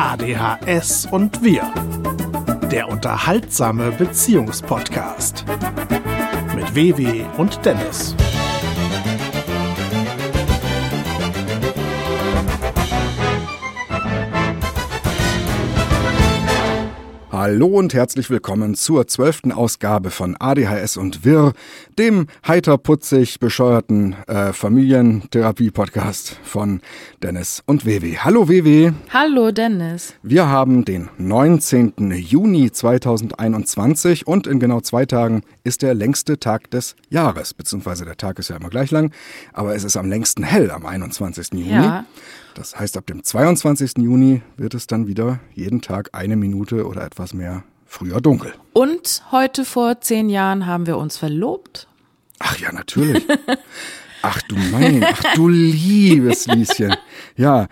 ADHS und wir. Der unterhaltsame Beziehungspodcast. Mit WW und Dennis. Hallo und herzlich willkommen zur zwölften Ausgabe von ADHS und Wirr, dem heiter putzig bescheuerten äh, Familientherapie-Podcast von Dennis und WW. Hallo WW. Hallo Dennis. Wir haben den 19. Juni 2021 und in genau zwei Tagen ist der längste Tag des Jahres, beziehungsweise der Tag ist ja immer gleich lang, aber es ist am längsten hell am 21. Juni. Ja. Das heißt, ab dem 22. Juni wird es dann wieder jeden Tag eine Minute oder etwas mehr früher dunkel. Und heute vor zehn Jahren haben wir uns verlobt. Ach ja, natürlich. Ach du mein, ach du liebes Lieschen. Ja.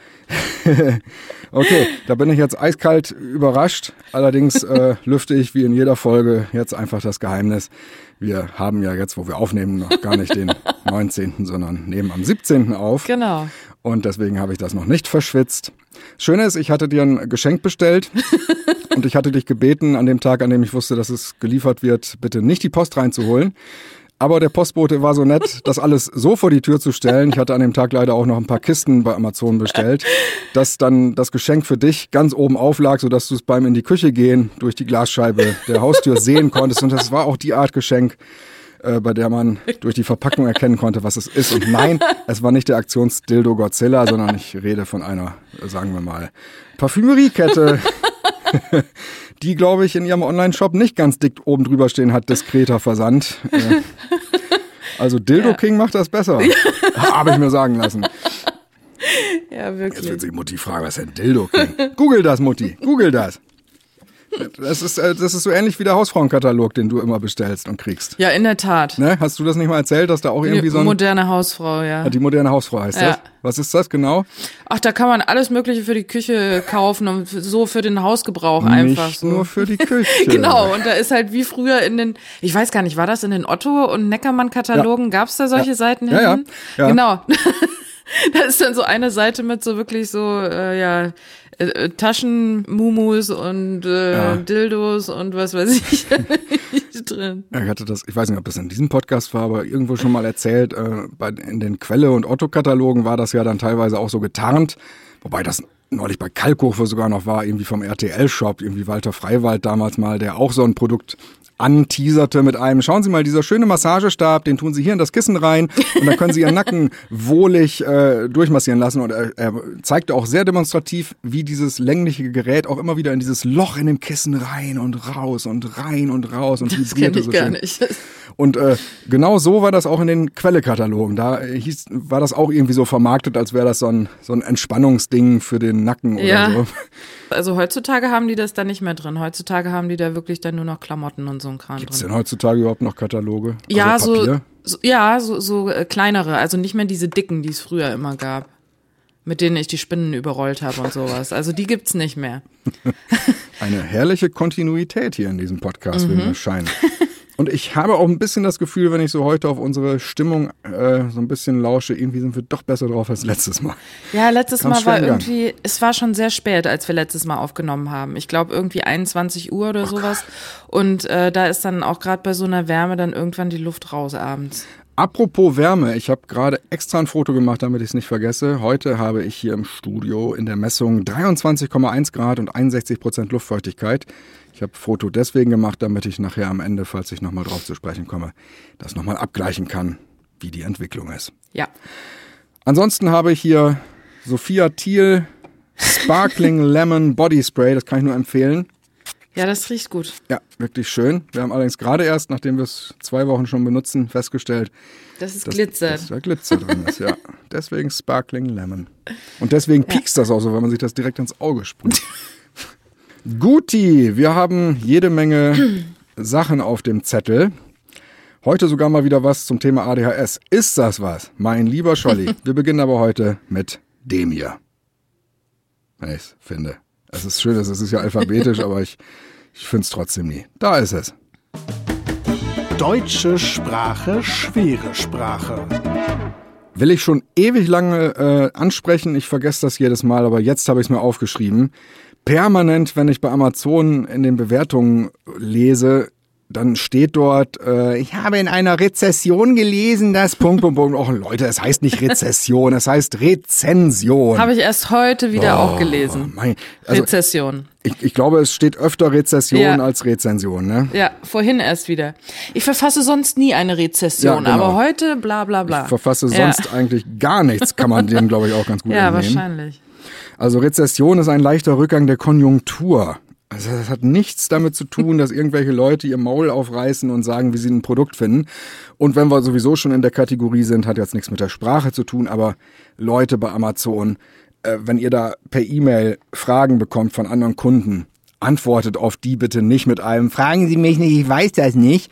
okay, da bin ich jetzt eiskalt überrascht. Allerdings äh, lüfte ich wie in jeder Folge jetzt einfach das Geheimnis. Wir haben ja jetzt, wo wir aufnehmen, noch gar nicht den 19., sondern nehmen am 17. auf. Genau. Und deswegen habe ich das noch nicht verschwitzt. Schön ist, ich hatte dir ein Geschenk bestellt und ich hatte dich gebeten, an dem Tag, an dem ich wusste, dass es geliefert wird, bitte nicht die Post reinzuholen. Aber der Postbote war so nett, das alles so vor die Tür zu stellen. Ich hatte an dem Tag leider auch noch ein paar Kisten bei Amazon bestellt, dass dann das Geschenk für dich ganz oben auflag, sodass du es beim in die Küche gehen durch die Glasscheibe der Haustür sehen konntest. Und das war auch die Art Geschenk, äh, bei der man durch die Verpackung erkennen konnte, was es ist. Und nein, es war nicht der Aktionsdildo Godzilla, sondern ich rede von einer, äh, sagen wir mal, Parfümeriekette, die, glaube ich, in ihrem Online-Shop nicht ganz dick oben drüber stehen hat, diskreter Versand. Äh, also Dildo Ja. King macht das besser, habe ich mir sagen lassen. Ja, Jetzt wird wirklich. sich Mutti fragen, was ist denn Dildo King? Google das, Mutti, google das. Das ist, äh, das ist so ähnlich wie der Hausfrauenkatalog, den du immer bestellst und kriegst. Ja, in der Tat. Ne? Hast du das nicht mal erzählt, dass da auch irgendwie Die so ein... moderne Hausfrau, ja. Die moderne Hausfrau heißt Ja. das. Was ist das genau? Ach, da kann man alles Mögliche für die Küche kaufen und so für den Hausgebrauch einfach Nicht so. nur für die Küche. Genau, und da ist halt wie früher in den, ich weiß gar nicht, war das in den Otto- und Neckermann-Katalogen? Gab's da solche Ja. Seiten Ja, ja. hinten? Ja. Genau. da ist dann so eine Seite mit so wirklich so, äh, ja, äh, äh, Taschenmumus und äh, Ja. Dildos und was weiß ich drin. Ja, Ich hatte das, ich weiß nicht, ob das in diesem Podcast war, aber irgendwo schon mal erzählt, äh, bei, in den Quelle- und Otto-Katalogen war das ja dann teilweise auch so getarnt, wobei das neulich bei Kalkofe sogar noch war, irgendwie vom RTL-Shop, irgendwie Walter Freiwald damals mal, der auch so ein Produkt anteaserte mit einem, schauen Sie mal, dieser schöne Massagestab, den tun Sie hier in das Kissen rein und dann können Sie Ihren Nacken wohlig äh, durchmassieren lassen und er, er zeigte auch sehr demonstrativ, wie dieses längliche Gerät auch immer wieder in dieses Loch in dem Kissen rein und raus und rein und raus und Das kenne vibrierte ich so gar schön. nicht. Und äh, genau so war das auch in den Quelle-Katalogen. Da hieß, war das auch irgendwie so vermarktet, als wäre das so ein, so ein Entspannungsding für den Nacken Ja. oder so. Also heutzutage haben die das da nicht mehr drin. Heutzutage haben die da wirklich dann nur noch Klamotten und so ein Kran Gibt's drin. denn heutzutage überhaupt noch Kataloge? Ja, also so, so, ja, so, so äh, kleinere, also nicht mehr diese dicken, die es früher immer gab. Mit denen ich die Spinnen überrollt habe und sowas. Also die gibt's nicht mehr. Eine herrliche Kontinuität hier in diesem Podcast, Mhm. will mir scheinen. Und ich habe auch ein bisschen das Gefühl, wenn ich so heute auf unsere Stimmung äh, so ein bisschen lausche, irgendwie sind wir doch besser drauf als letztes Mal. Ja, letztes Mal war irgendwie, es war schon sehr spät, als wir letztes Mal aufgenommen haben. Ich glaube irgendwie 21 Uhr oder sowas. Und äh, da ist dann auch gerade bei so einer Wärme dann irgendwann die Luft raus abends. Apropos Wärme, ich habe gerade extra ein Foto gemacht, damit ich es nicht vergesse. Heute habe ich hier im Studio in der Messung 23,1 Grad und 61 Prozent Luftfeuchtigkeit. Ich habe Foto deswegen gemacht, damit ich nachher am Ende, falls ich nochmal drauf zu sprechen komme, das nochmal abgleichen kann, wie die Entwicklung ist. Ja. Ansonsten habe ich hier Sophia Thiel Sparkling Lemon Body Spray, das kann ich nur empfehlen. Ja, das riecht gut. Ja, wirklich schön. Wir haben allerdings gerade erst, nachdem wir es zwei Wochen schon benutzen, festgestellt, Das ist dass, glitzert. dass da Glitzer drin ist. Ja, deswegen Sparkling Lemon. Und deswegen piekst das auch so, wenn man sich das direkt ins Auge sprüht. Guti, wir haben jede Menge Sachen auf dem Zettel. Heute sogar mal wieder was zum Thema ADHS. Ist das was? Mein lieber Scholli. Wir beginnen aber heute mit dem hier. Wenn ich es finde. Es ist schön, es ist ja alphabetisch, aber ich, ich finde es trotzdem nie. Da ist es. Deutsche Sprache, schwere Sprache. will ich schon ewig lange äh, ansprechen. Ich vergesse das jedes Mal, aber jetzt habe ich es mir aufgeschrieben. Permanent, wenn ich bei Amazon in den Bewertungen lese, dann steht dort, äh, ich habe in einer Rezession gelesen, dass Punkt, Punkt, Punkt. Oh Leute, es heißt nicht Rezession, es heißt Rezension. Habe ich erst heute wieder Oh, auch gelesen. Mein, also Rezession. ich, ich glaube, es steht öfter Rezession Ja. als Rezension, ne? Ja, vorhin erst wieder. Ich verfasse sonst nie eine Rezession, Ja, genau. aber heute bla bla bla. Ich verfasse Ja. sonst eigentlich gar nichts, kann man dem, glaube ich, auch ganz gut Ja, entnehmen. wahrscheinlich. Also Rezession ist ein leichter Rückgang der Konjunktur. Also das hat nichts damit zu tun, dass irgendwelche Leute ihr Maul aufreißen und sagen, wie sie ein Produkt finden. Und wenn wir sowieso schon in der Kategorie sind, hat jetzt nichts mit der Sprache zu tun, aber Leute bei Amazon, äh, wenn ihr da per E-Mail Fragen bekommt von anderen Kunden, antwortet auf die bitte nicht mit einem Fragen Sie mich nicht, ich weiß das nicht.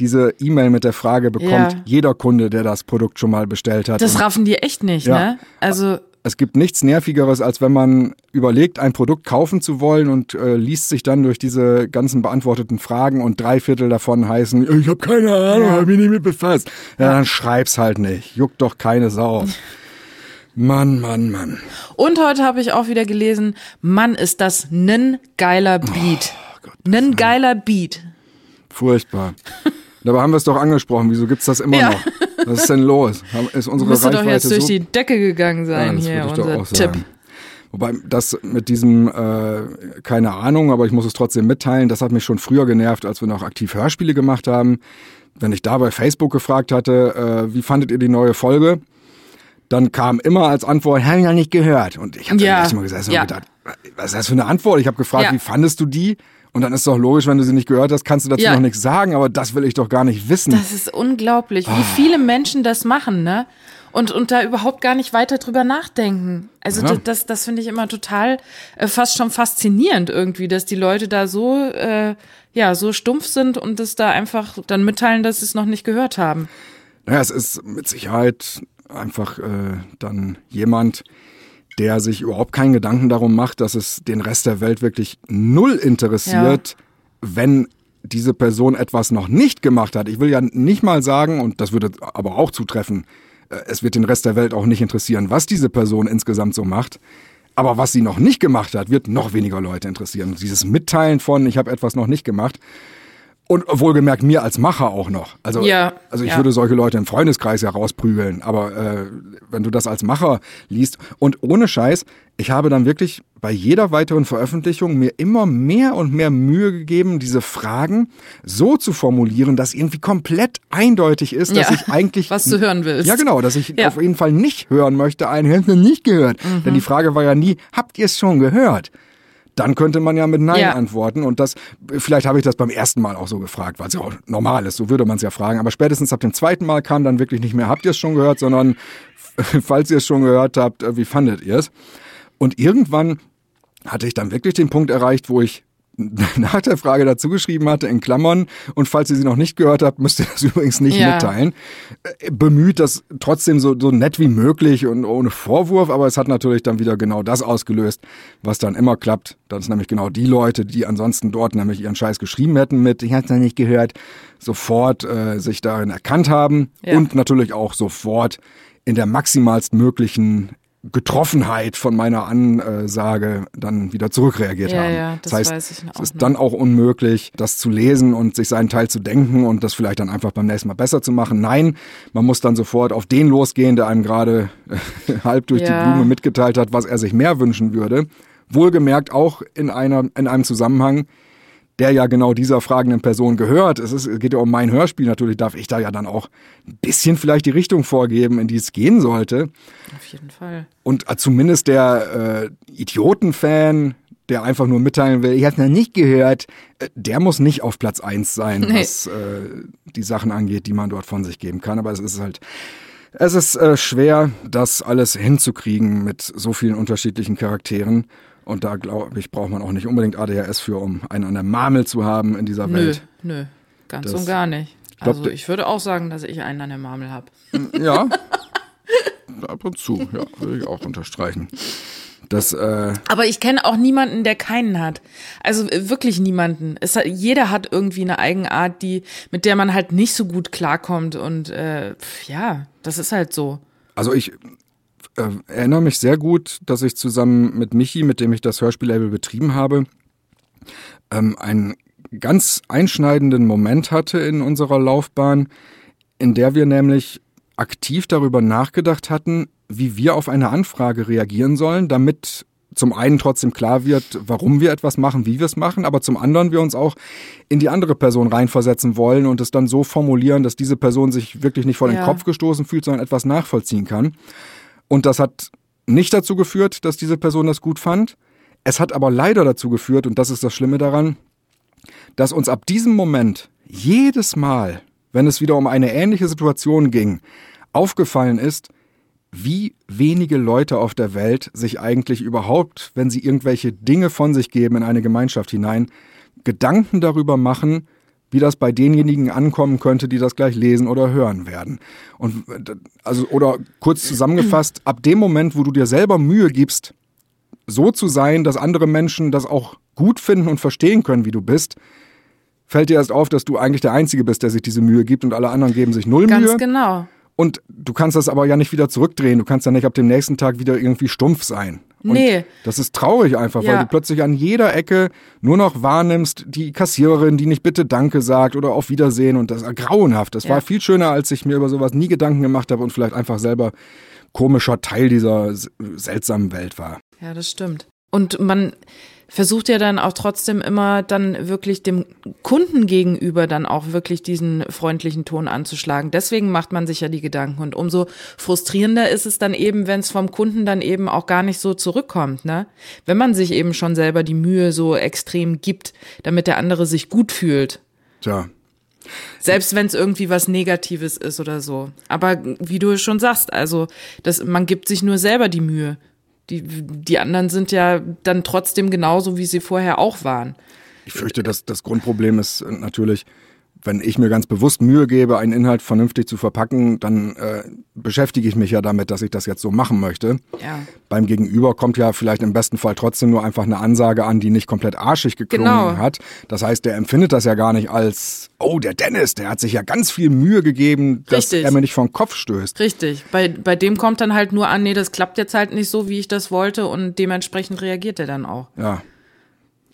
Diese E-Mail mit der Frage bekommt Ja. jeder Kunde, der das Produkt schon mal bestellt hat. Das raffen die echt nicht, Ja. ne? Also, es gibt nichts Nervigeres, als wenn man überlegt, ein Produkt kaufen zu wollen und äh, liest sich dann durch diese ganzen beantworteten Fragen und drei Viertel davon heißen, ich habe keine Ahnung, Ja. hab mich nicht mit befasst. Ja, dann schreib's halt nicht. Juckt doch keine Sau. Mann, Mann, Mann. und heute habe ich auch wieder gelesen, Mann, ist das nen geiler Beat. Oh nen geiler Beat. Furchtbar. Dabei haben wir es doch angesprochen. Wieso gibt's das immer Ja. noch? Was ist denn los? Ist unsere Müsste doch Reichweite jetzt durch so die Decke gegangen Ja, sein das hier, doch unser Tipp. sagen. Wobei das mit diesem, äh, keine Ahnung, aber ich muss es trotzdem mitteilen, das hat mich schon früher genervt, als wir noch aktiv Hörspiele gemacht haben. Wenn ich da bei Facebook gefragt hatte, äh, wie fandet ihr die neue Folge? Dann kam immer als Antwort, habe ich noch nicht gehört. Und ich habe Ja. dann echt mal gesessen Ja. und gedacht, was ist das für eine Antwort? Ich habe gefragt, Ja. wie fandest du die? Und dann ist doch logisch, wenn du sie nicht gehört hast, kannst du dazu Ja. noch nichts sagen, aber das will ich doch gar nicht wissen. Das ist unglaublich, Ah. wie viele Menschen das machen, ne? Und, und da überhaupt gar nicht weiter drüber nachdenken. Also Ja. das, das, das finde ich immer total äh, fast schon faszinierend irgendwie, dass die Leute da so, äh, ja, so stumpf sind und das da einfach dann mitteilen, dass sie es noch nicht gehört haben. Naja, es ist mit Sicherheit einfach äh, dann jemand, der sich überhaupt keinen Gedanken darum macht, dass es den Rest der Welt wirklich null interessiert, wenn diese Person etwas noch nicht gemacht hat. Ich will ja nicht mal sagen, und das würde aber auch zutreffen, äh, es wird den Rest der Welt auch nicht interessieren, was diese Person insgesamt so macht. Aber was sie noch nicht gemacht hat, wird noch weniger Leute interessieren. Dieses Mitteilen von, ich habe etwas noch nicht gemacht, und wohlgemerkt mir als Macher auch noch. Also, Ja, also ich ja. würde solche Leute im Freundeskreis ja rausprügeln. Aber äh, wenn du das als Macher liest und ohne Scheiß, ich habe dann wirklich bei jeder weiteren Veröffentlichung mir immer mehr und mehr Mühe gegeben, diese Fragen so zu formulieren, dass irgendwie komplett eindeutig ist, dass Ja, ich eigentlich was du hören willst. Ja, genau, dass ich. Mhm. auf jeden Fall nicht hören möchte. Ein Hörst du nicht gehört. Denn die Frage war ja nie, habt ihr es schon gehört? Dann könnte man ja mit Nein Ja. antworten. Und das, vielleicht habe ich das beim ersten Mal auch so gefragt, weil es ja auch normal ist, so würde man es ja fragen. Aber spätestens ab dem zweiten Mal kam dann wirklich nicht mehr, habt ihr es schon gehört, sondern falls ihr es schon gehört habt, äh, wie fandet ihr es? Und irgendwann hatte ich dann wirklich den Punkt erreicht, wo ich nach der Frage dazu geschrieben hatte, in Klammern, und falls ihr sie noch nicht gehört habt, müsst ihr das übrigens nicht Ja. mitteilen. Äh, Bemüht das trotzdem so, so nett wie möglich und ohne Vorwurf, aber es hat natürlich dann wieder genau das ausgelöst, was dann immer klappt. Das ist nämlich genau die Leute, die ansonsten dort nämlich ihren Scheiß geschrieben hätten mit, ich hab's noch nicht gehört, sofort äh, sich darin erkannt haben Ja. und natürlich auch sofort in der maximalst möglichen Getroffenheit von meiner Ansage dann wieder zurückreagiert Ja, haben. ja, das heißt, weiß ich auch es ist noch. dann auch unmöglich, das zu lesen und sich seinen Teil zu denken und das vielleicht dann einfach beim nächsten Mal besser zu machen. Nein, man muss dann sofort auf den losgehen, der einem gerade äh, halb durch Ja. die Blume mitgeteilt hat, was er sich mehr wünschen würde. Wohlgemerkt auch in einer, in einem Zusammenhang, der ja genau dieser fragenden Person gehört. Es, ist, es geht ja um mein Hörspiel. Natürlich darf ich da ja dann auch ein bisschen vielleicht die Richtung vorgeben, in die es gehen sollte. Auf jeden Fall. Und äh, zumindest der äh, Idioten-Fan, der einfach nur mitteilen will, ich habe noch nicht gehört, äh, der muss nicht auf Platz eins sein, Nee. was äh, die Sachen angeht, die man dort von sich geben kann. Aber es ist halt, es ist äh, schwer, das alles hinzukriegen mit so vielen unterschiedlichen Charakteren. Und da glaube ich, braucht man auch nicht unbedingt ADHS für, um einen an der Marmel zu haben in dieser Nö, Welt. nö, ganz Das- und gar nicht. Also ich würde auch sagen, dass ich einen an der Marmel habe. Ja. Ab und zu, ja, würde ich auch unterstreichen. Das, äh, Aber ich kenne auch niemanden, der keinen hat. Also äh, wirklich niemanden. Es hat, jeder hat irgendwie eine Eigenart, die, mit der man halt nicht so gut klarkommt. Und äh, ja, das ist halt so. Also ich äh, erinnere mich sehr gut, dass ich zusammen mit Michi, mit dem ich das Hörspiellabel betrieben habe, ähm, einen ganz einschneidenden Moment hatte in unserer Laufbahn, in der wir nämlich aktiv darüber nachgedacht hatten, wie wir auf eine Anfrage reagieren sollen, damit zum einen trotzdem klar wird, warum wir etwas machen, wie wir es machen, aber zum anderen wir uns auch in die andere Person reinversetzen wollen und es dann so formulieren, dass diese Person sich wirklich nicht vor den Ja. Kopf gestoßen fühlt, sondern etwas nachvollziehen kann. Und das hat nicht dazu geführt, dass diese Person das gut fand. Es hat aber leider dazu geführt, und das ist das Schlimme daran, dass uns ab diesem Moment jedes Mal, wenn es wieder um eine ähnliche Situation ging, aufgefallen ist, wie wenige Leute auf der Welt sich eigentlich überhaupt, wenn sie irgendwelche Dinge von sich geben in eine Gemeinschaft hinein, Gedanken darüber machen, wie das bei denjenigen ankommen könnte, die das gleich lesen oder hören werden. Und also oder kurz zusammengefasst, ab dem Moment, wo du dir selber Mühe gibst, so zu sein, dass andere Menschen das auch gut finden und verstehen können, wie du bist, fällt dir erst auf, dass du eigentlich der Einzige bist, der sich diese Mühe gibt und alle anderen geben sich null Ganz Mühe. genau. Und du kannst das aber ja nicht wieder zurückdrehen. Du kannst ja nicht ab dem nächsten Tag wieder irgendwie stumpf sein. Und Nee. Das ist traurig einfach, weil Ja. du plötzlich an jeder Ecke nur noch wahrnimmst, die Kassiererin, die nicht bitte Danke sagt oder auf Wiedersehen. Und das ist grauenhaft. Das Ja. war viel schöner, als ich mir über sowas nie Gedanken gemacht habe und vielleicht einfach selber komischer Teil dieser seltsamen Welt war. Ja, das stimmt. Und man versucht ja dann auch trotzdem immer dann wirklich dem Kunden gegenüber dann auch wirklich diesen freundlichen Ton anzuschlagen. Deswegen macht man sich ja die Gedanken. Und umso frustrierender ist es dann eben, wenn es vom Kunden dann eben auch gar nicht so zurückkommt, ne? Wenn man sich eben schon selber die Mühe so extrem gibt, damit der andere sich gut fühlt. Tja, Selbst wenn es irgendwie was Negatives ist oder so. Aber wie du schon sagst, also das, man gibt sich nur selber die Mühe. Die, die anderen sind ja dann trotzdem genauso, wie sie vorher auch waren. Ich fürchte, dass das Grundproblem ist natürlich, wenn ich mir ganz bewusst Mühe gebe, einen Inhalt vernünftig zu verpacken, dann äh, beschäftige ich mich ja damit, dass ich das jetzt so machen möchte. Ja. Beim Gegenüber kommt ja vielleicht im besten Fall trotzdem nur einfach eine Ansage an, die nicht komplett arschig geklungen Genau. hat. Das heißt, der empfindet das ja gar nicht als, oh, der Dennis, der hat sich ja ganz viel Mühe gegeben, dass Richtig. er mir nicht den Kopf stößt. Richtig. Bei, bei dem kommt dann halt nur an, nee, das klappt jetzt halt nicht so, wie ich das wollte und dementsprechend reagiert er dann auch. Ja.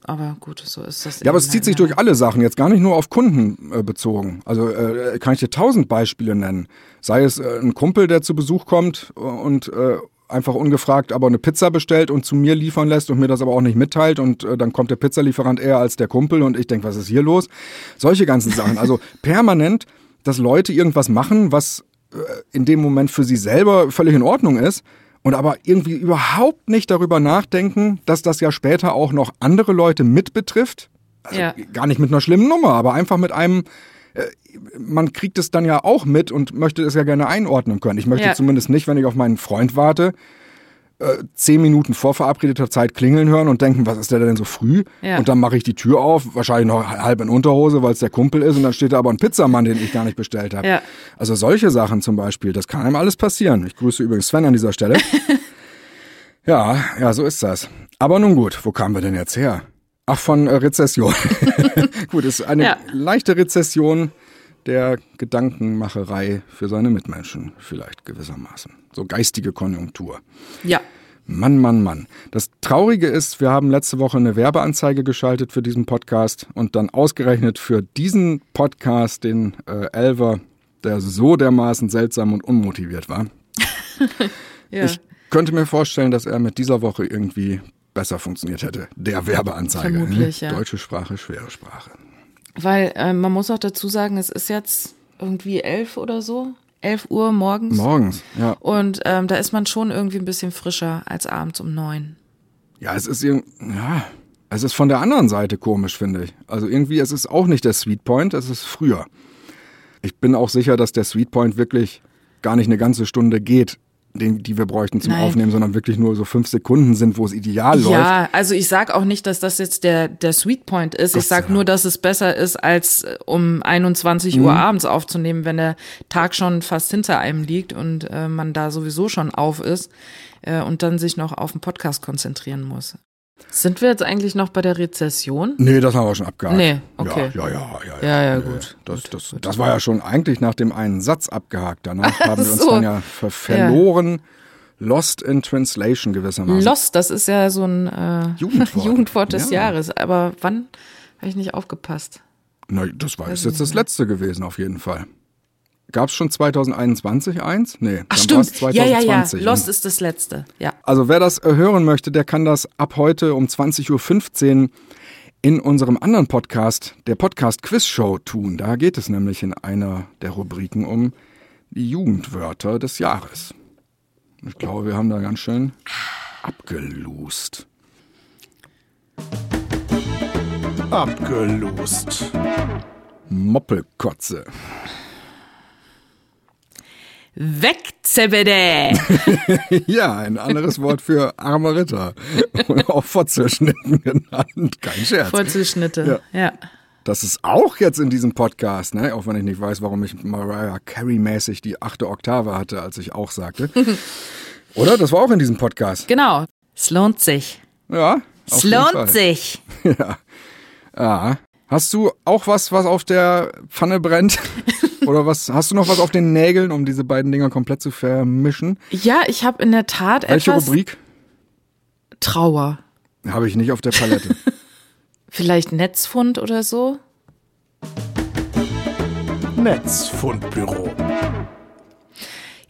Aber gut, so ist das. Ja, aber es zieht sich durch alle Sachen, jetzt gar nicht nur auf Kunden äh, bezogen. Also äh, kann ich dir tausend Beispiele nennen. Sei es äh, ein Kumpel, der zu Besuch kommt und äh, einfach ungefragt aber eine Pizza bestellt und zu mir liefern lässt und mir das aber auch nicht mitteilt und äh, dann kommt der Pizzalieferant eher als der Kumpel und ich denke, was ist hier los? Solche ganzen Sachen. Also permanent, dass Leute irgendwas machen, was äh, in dem Moment für sie selber völlig in Ordnung ist und aber irgendwie überhaupt nicht darüber nachdenken, dass das ja später auch noch andere Leute mit betrifft. Also Ja. gar nicht mit einer schlimmen Nummer, aber einfach mit einem, äh, man kriegt es dann ja auch mit und möchte es ja gerne einordnen können. Ich möchte Ja. zumindest nicht, wenn ich auf meinen Freund warte, äh, zehn Minuten vor verabredeter Zeit klingeln hören und denken, was ist der denn so früh? Ja. Und dann mache ich die Tür auf, wahrscheinlich noch halb in Unterhose, weil es der Kumpel ist und dann steht da aber ein Pizzamann, den ich gar nicht bestellt habe. Ja. Also solche Sachen zum Beispiel, das kann einem alles passieren. Ich grüße übrigens Sven an dieser Stelle. ja, ja, so ist das. Aber nun gut, wo kamen wir denn jetzt her? Ach, von äh, Rezession. gut, ist eine Ja. leichte Rezession der Gedankenmacherei für seine Mitmenschen, vielleicht gewissermaßen. So geistige Konjunktur. Ja. Mann, Mann, Mann. Das Traurige ist, wir haben letzte Woche eine Werbeanzeige geschaltet für diesen Podcast und dann ausgerechnet für diesen Podcast den äh, Elver, der so dermaßen seltsam und unmotiviert war. ja. Ich könnte mir vorstellen, dass er mit dieser Woche irgendwie besser funktioniert hätte. Der Werbeanzeige. Vermutlich, ne? ja. Deutsche Sprache, schwere Sprache. Weil äh, man muss auch dazu sagen, es ist jetzt irgendwie elf oder so. Elf Uhr morgens. Morgens, ja. Und ähm, da ist man schon irgendwie ein bisschen frischer als abends um neun. Ja, es ist irgendwie, ja, es ist von der anderen Seite komisch, finde ich. Also irgendwie, es ist auch nicht der Sweet Point, es ist früher. Ich bin auch sicher, dass der Sweet Point wirklich gar nicht eine ganze Stunde geht, den, die wir bräuchten zum Nein. Aufnehmen, sondern wirklich nur so fünf Sekunden sind, wo es ideal läuft. Ja, also ich sag auch nicht, dass das jetzt der, der Sweet Point ist. Gott ich sag nur, dass es besser ist, als äh, um 21 Mhm. Uhr abends aufzunehmen, wenn der Tag schon fast hinter einem liegt und äh, man da sowieso schon auf ist äh, und dann sich noch auf den Podcast konzentrieren muss. Sind wir jetzt eigentlich noch bei der Rezession? Nee, das haben wir schon abgehakt. Nee, okay. Ja, ja, ja. Ja, Ja, ja, Nee, gut. Das, das, das war ja schon eigentlich nach dem einen Satz abgehakt. Danach haben wir uns so. dann ja ver verloren, lost in translation gewissermaßen. Lost, das ist ja so ein äh, Jugendwort. Jugendwort des Ja. Jahres. Aber wann habe ich nicht aufgepasst? Na, das war jetzt das letzte gewesen, auf jeden Fall. Gab es schon 2021 eins? Nee, Ach dann war's stimmt. Ja, ja, ja. 2020. Lost ist das letzte. Ja. Also wer das äh, hören möchte, der kann das ab heute um 20.15 Uhr in unserem anderen Podcast, der Podcast Quiz Show, tun. Da geht es nämlich in einer der Rubriken um die Jugendwörter des Jahres. Ich glaube, wir haben da ganz schön abgelust. Abgelost. Moppelkotze. Weg, Zebede! Ja, ein anderes Wort für armer Ritter. Und auch Fotzelschnitten genannt. Kein Scherz. Vorzuschnitte. Ja. Das ist auch jetzt in diesem Podcast, ne? auch wenn ich nicht weiß, warum ich Mariah Carey-mäßig die achte Oktave hatte, als ich auch sagte. Oder? Das war auch in diesem Podcast. Genau. Es lohnt sich. Ja. Es lohnt sich. Ja. ja. Hast du auch was, was auf der Pfanne brennt? Oder was? Hast du noch was auf den Nägeln, um diese beiden Dinger komplett zu vermischen? Ja, ich habe in der Tat Welche etwas Rubrik? Trauer. Habe ich nicht auf der Palette. Vielleicht Netzfund oder so? Netzfundbüro.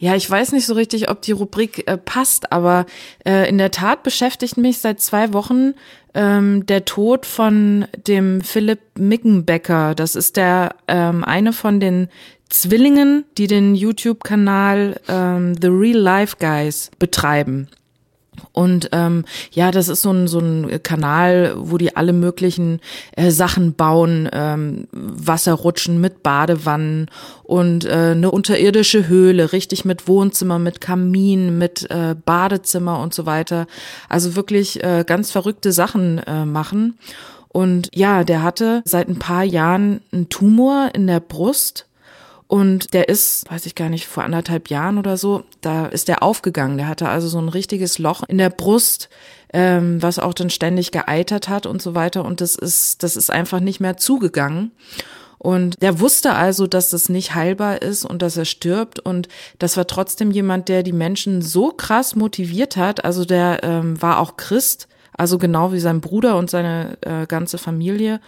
Ja, ich weiß nicht so richtig, ob die Rubrik äh, passt, aber äh, in der Tat beschäftigt mich seit zwei Wochen ähm, der Tod von dem Philipp Mickenbecker. Das ist der ähm, eine von den Zwillingen, die den YouTube-Kanal ähm, The Real Life Guys betreiben. Und ähm, ja, das ist so ein, so ein Kanal, wo die alle möglichen äh, Sachen bauen, ähm, Wasserrutschen mit Badewannen und äh, eine unterirdische Höhle, richtig mit Wohnzimmer, mit Kamin, mit äh, Badezimmer und so weiter. Also wirklich äh, ganz verrückte Sachen äh, machen. Und ja, der hatte seit ein paar Jahren einen Tumor in der Brust und der ist, weiß ich gar nicht, vor anderthalb Jahren oder so, da ist der aufgegangen. Der hatte also so ein richtiges Loch in der Brust, ähm, was auch dann ständig geeitert hat und so weiter. Und das ist, das ist einfach nicht mehr zugegangen. Und der wusste also, dass das nicht heilbar ist und dass er stirbt. Und das war trotzdem jemand, der die Menschen so krass motiviert hat. Also der ähm, war auch Christ, also genau wie sein Bruder und seine äh, ganze Familie.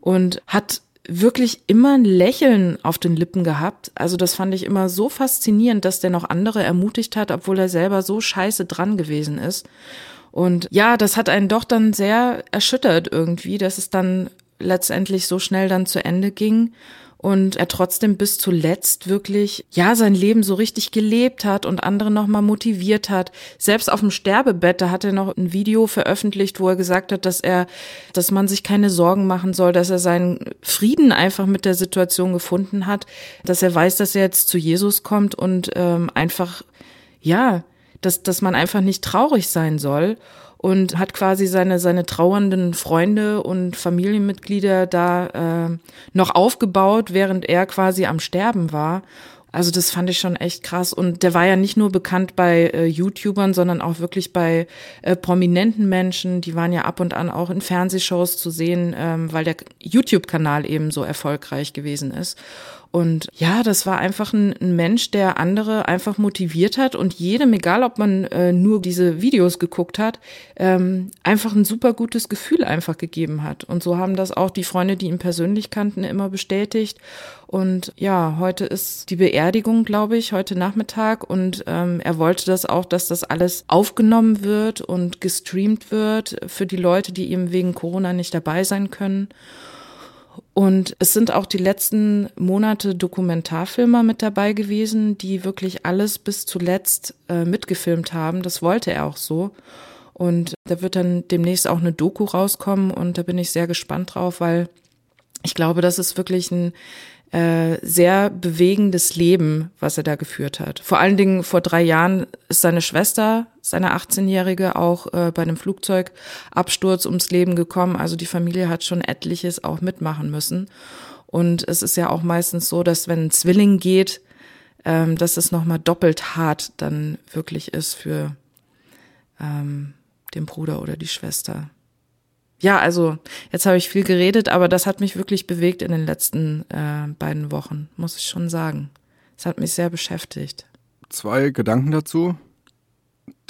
Und hat wirklich immer ein Lächeln auf den Lippen gehabt. Also das fand ich immer so faszinierend, dass der noch andere ermutigt hat, obwohl er selber so scheiße dran gewesen ist. Und ja, das hat einen doch dann sehr erschüttert irgendwie, dass es dann letztendlich so schnell dann zu Ende ging und er trotzdem bis zuletzt wirklich, ja, sein Leben so richtig gelebt hat und andere nochmal motiviert hat. Selbst auf dem Sterbebett, da hat er noch ein Video veröffentlicht, wo er gesagt hat, dass er, dass man sich keine Sorgen machen soll, dass er seinen Frieden einfach mit der Situation gefunden hat, dass er weiß, dass er jetzt zu Jesus kommt und ähm, einfach, ja, dass, dass man einfach nicht traurig sein soll und hat quasi seine, seine trauernden Freunde und Familienmitglieder da äh, noch aufgebaut, während er quasi am Sterben war. Also das fand ich schon echt krass. Und der war ja nicht nur bekannt bei äh, YouTubern, sondern auch wirklich bei äh, prominenten Menschen. Die waren ja ab und an auch in Fernsehshows zu sehen, ähm, weil der YouTube-Kanal eben so erfolgreich gewesen ist. Und ja, das war einfach ein, ein, Mensch, der andere einfach motiviert hat und jedem, egal ob man äh, nur diese Videos geguckt hat, ähm, einfach ein super gutes Gefühl einfach gegeben hat. Und so haben das auch die Freunde, die ihn persönlich kannten, immer bestätigt. Und ja, heute ist die Beerdigung, glaube ich, heute Nachmittag. Und ähm, er wollte das auch, dass das alles aufgenommen wird und gestreamt wird für die Leute, die eben wegen Corona nicht dabei sein können. Und es sind auch die letzten Monate Dokumentarfilmer mit dabei gewesen, die wirklich alles bis zuletzt äh, mitgefilmt haben. Das wollte er auch so. Und da wird dann demnächst auch eine Doku rauskommen und da bin ich sehr gespannt drauf, weil ich glaube, das ist wirklich ein äh, sehr bewegendes Leben, was er da geführt hat. Vor allen Dingen vor drei Jahren ist seine Schwester, seine 18-Jährige, auch äh, bei einem Flugzeugabsturz ums Leben gekommen. Also die Familie hat schon etliches auch mitmachen müssen. Und es ist ja auch meistens so, dass wenn ein Zwilling geht, ähm, dass es nochmal doppelt hart dann wirklich ist für ähm, den Bruder oder die Schwester. Ja, also jetzt habe ich viel geredet, aber das hat mich wirklich bewegt in den letzten äh, beiden Wochen, muss ich schon sagen. Es hat mich sehr beschäftigt. Zwei Gedanken dazu.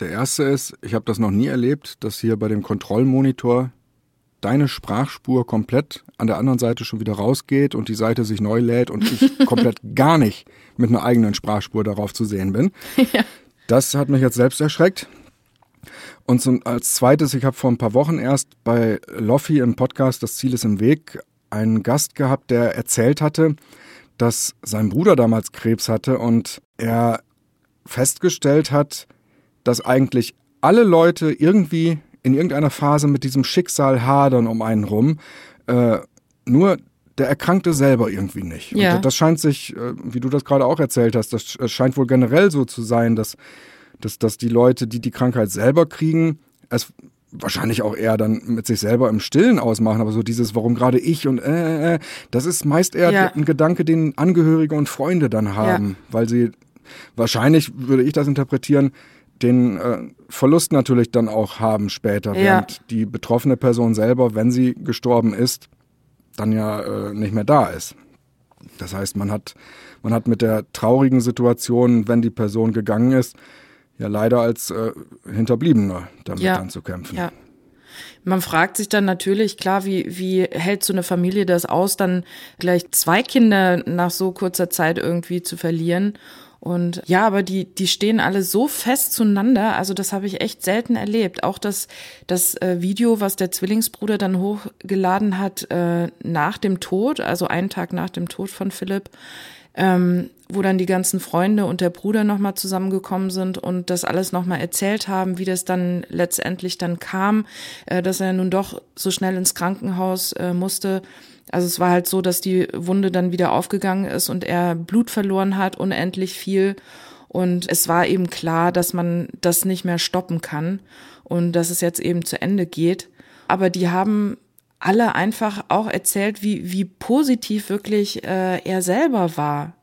Der erste ist, ich habe das noch nie erlebt, dass hier bei dem Kontrollmonitor deine Sprachspur komplett an der anderen Seite schon wieder rausgeht und die Seite sich neu lädt und ich komplett gar nicht mit einer eigenen Sprachspur darauf zu sehen bin. Ja. Das hat mich jetzt selbst erschreckt. Und zum, als zweites, ich habe vor ein paar Wochen erst bei Loffi im Podcast Das Ziel ist im Weg einen Gast gehabt, der erzählt hatte, dass sein Bruder damals Krebs hatte und er festgestellt hat, dass eigentlich alle Leute irgendwie in irgendeiner Phase mit diesem Schicksal hadern um einen rum. Äh, nur der Erkrankte selber irgendwie nicht. Ja. Und das scheint sich, äh, wie du das gerade auch erzählt hast, das scheint wohl generell so zu sein, dass, dass, dass die Leute, die die Krankheit selber kriegen, es wahrscheinlich auch eher dann mit sich selber im Stillen ausmachen, aber so dieses, warum gerade ich und äh, äh, äh das ist meist eher ja. ein Gedanke, den Angehörige und Freunde dann haben, ja. weil sie wahrscheinlich würde ich das interpretieren, den äh, Verlust natürlich dann auch haben später, ja. während die betroffene Person selber, wenn sie gestorben ist, dann ja äh, nicht mehr da ist. Das heißt, man hat, man hat mit der traurigen Situation, wenn die Person gegangen ist, ja leider als äh, Hinterbliebener damit ja. dann zu kämpfen. Ja. Man fragt sich dann natürlich, klar, wie, wie hält so eine Familie das aus, dann gleich zwei Kinder nach so kurzer Zeit irgendwie zu verlieren und ja, aber die, die stehen alle so fest zueinander. Also das habe ich echt selten erlebt. Auch das, das äh, Video, was der Zwillingsbruder dann hochgeladen hat äh, nach dem Tod, also einen Tag nach dem Tod von Philipp, ähm, wo dann die ganzen Freunde und der Bruder nochmal zusammengekommen sind und das alles nochmal erzählt haben, wie das dann letztendlich dann kam, äh, dass er nun doch so schnell ins Krankenhaus äh, musste. Also es war halt so, dass die Wunde dann wieder aufgegangen ist und er Blut verloren hat, unendlich viel. Und es war eben klar, dass man das nicht mehr stoppen kann und dass es jetzt eben zu Ende geht. Aber die haben alle einfach auch erzählt, wie, wie positiv wirklich äh, er selber war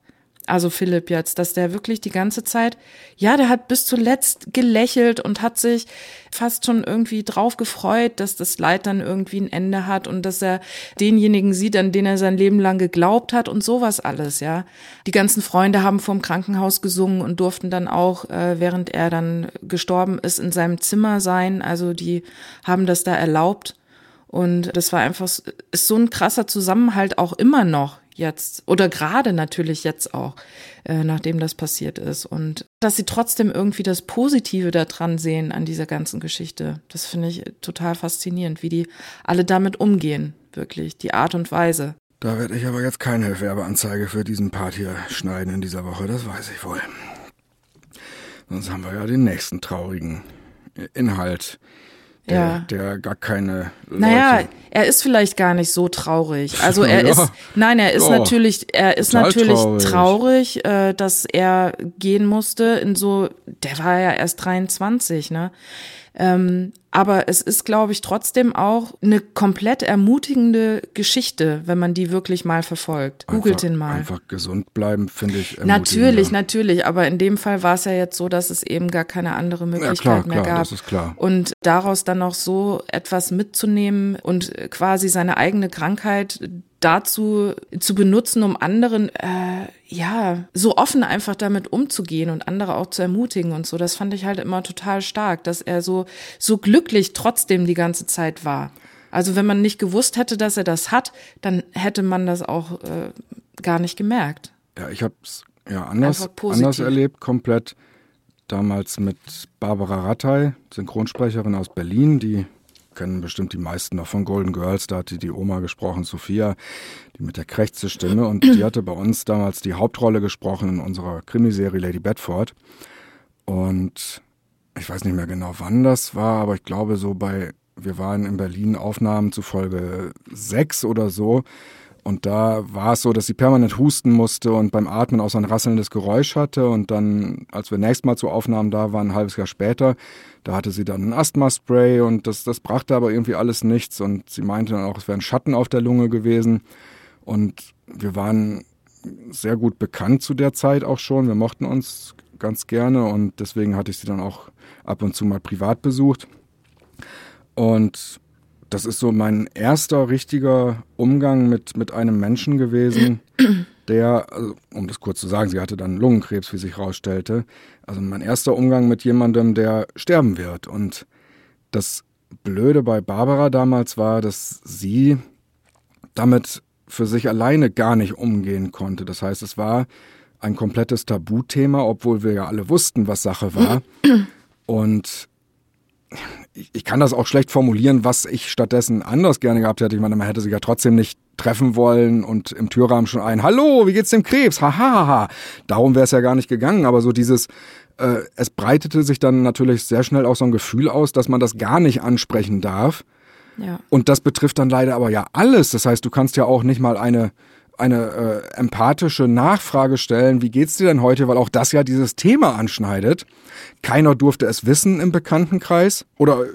also Philipp jetzt, dass der wirklich die ganze Zeit, ja, der hat bis zuletzt gelächelt und hat sich fast schon irgendwie drauf gefreut, dass das Leid dann irgendwie ein Ende hat und dass er denjenigen sieht, an den er sein Leben lang geglaubt hat und sowas alles, ja. Die ganzen Freunde haben vorm Krankenhaus gesungen und durften dann auch, äh, während er dann gestorben ist, in seinem Zimmer sein. Also die haben das da erlaubt. Und das war einfach, ist so ein krasser Zusammenhalt auch immer noch, jetzt oder gerade natürlich jetzt auch, äh, nachdem das passiert ist. Und dass sie trotzdem irgendwie das Positive daran sehen an dieser ganzen Geschichte. Das finde ich total faszinierend, wie die alle damit umgehen, wirklich, die Art und Weise. Da werde ich aber jetzt keine Werbeanzeige für diesen Part hier schneiden in dieser Woche, das weiß ich wohl. Sonst haben wir ja den nächsten traurigen Inhalt der, ja. der gar keine. Leute naja, er ist vielleicht gar nicht so traurig. Also er ja. ist, nein, er ist ja. natürlich, er ist natürlich traurig, traurig äh, dass er gehen musste in so, der war ja erst 23, ne? Ähm, aber es ist, glaube ich, trotzdem auch eine komplett ermutigende Geschichte, wenn man die wirklich mal verfolgt. Googelt den mal. Einfach gesund bleiben, finde ich. Natürlich, natürlich. Aber in dem Fall war es ja jetzt so, dass es eben gar keine andere Möglichkeit ja, klar, mehr klar, gab. Das ist klar. Und daraus dann noch so etwas mitzunehmen und quasi seine eigene Krankheit dazu zu benutzen, um anderen äh, ja so offen einfach damit umzugehen und andere auch zu ermutigen und so. Das fand ich halt immer total stark, dass er so so glücklich trotzdem die ganze Zeit war. Also wenn man nicht gewusst hätte, dass er das hat, dann hätte man das auch äh, gar nicht gemerkt. Ja, ich habe es ja anders, anders erlebt, komplett. Damals mit Barbara Rattay, Synchronsprecherin aus Berlin, die kennen bestimmt die meisten noch von Golden Girls, da hat die, die Oma gesprochen, Sophia, die mit der Krächze-Stimme und die hatte bei uns damals die Hauptrolle gesprochen in unserer Krimiserie Lady Bedford. Und ich weiß nicht mehr genau wann das war, aber ich glaube so bei, wir waren in Berlin Aufnahmen zu Folge 6 oder so. Und da war es so, dass sie permanent husten musste und beim Atmen auch so ein rasselndes Geräusch hatte. Und dann, als wir nächstes Mal zur Aufnahmen da waren, ein halbes Jahr später, da hatte sie dann ein Asthma-Spray und das, das brachte aber irgendwie alles nichts. Und sie meinte dann auch, es wäre ein Schatten auf der Lunge gewesen. Und wir waren sehr gut bekannt zu der Zeit auch schon. Wir mochten uns ganz gerne und deswegen hatte ich sie dann auch ab und zu mal privat besucht. Und das ist so mein erster richtiger Umgang mit, mit einem Menschen gewesen, der, also, um das kurz zu sagen, sie hatte dann Lungenkrebs, wie sich herausstellte. Also mein erster Umgang mit jemandem, der sterben wird. Und das Blöde bei Barbara damals war, dass sie damit für sich alleine gar nicht umgehen konnte. Das heißt, es war ein komplettes Tabuthema, obwohl wir ja alle wussten, was Sache war. Und ich, ich kann das auch schlecht formulieren, was ich stattdessen anders gerne gehabt hätte. Ich meine, man hätte sich ja trotzdem nicht treffen wollen und im Türrahmen schon ein Hallo, wie geht's dem Krebs? Hahaha. Ha, ha. Darum wäre es ja gar nicht gegangen. Aber so dieses, äh, es breitete sich dann natürlich sehr schnell auch so ein Gefühl aus, dass man das gar nicht ansprechen darf. Ja. Und das betrifft dann leider aber ja alles. Das heißt, du kannst ja auch nicht mal eine eine äh, empathische Nachfrage stellen, wie geht's dir denn heute, weil auch das ja dieses Thema anschneidet. Keiner durfte es wissen im Bekanntenkreis oder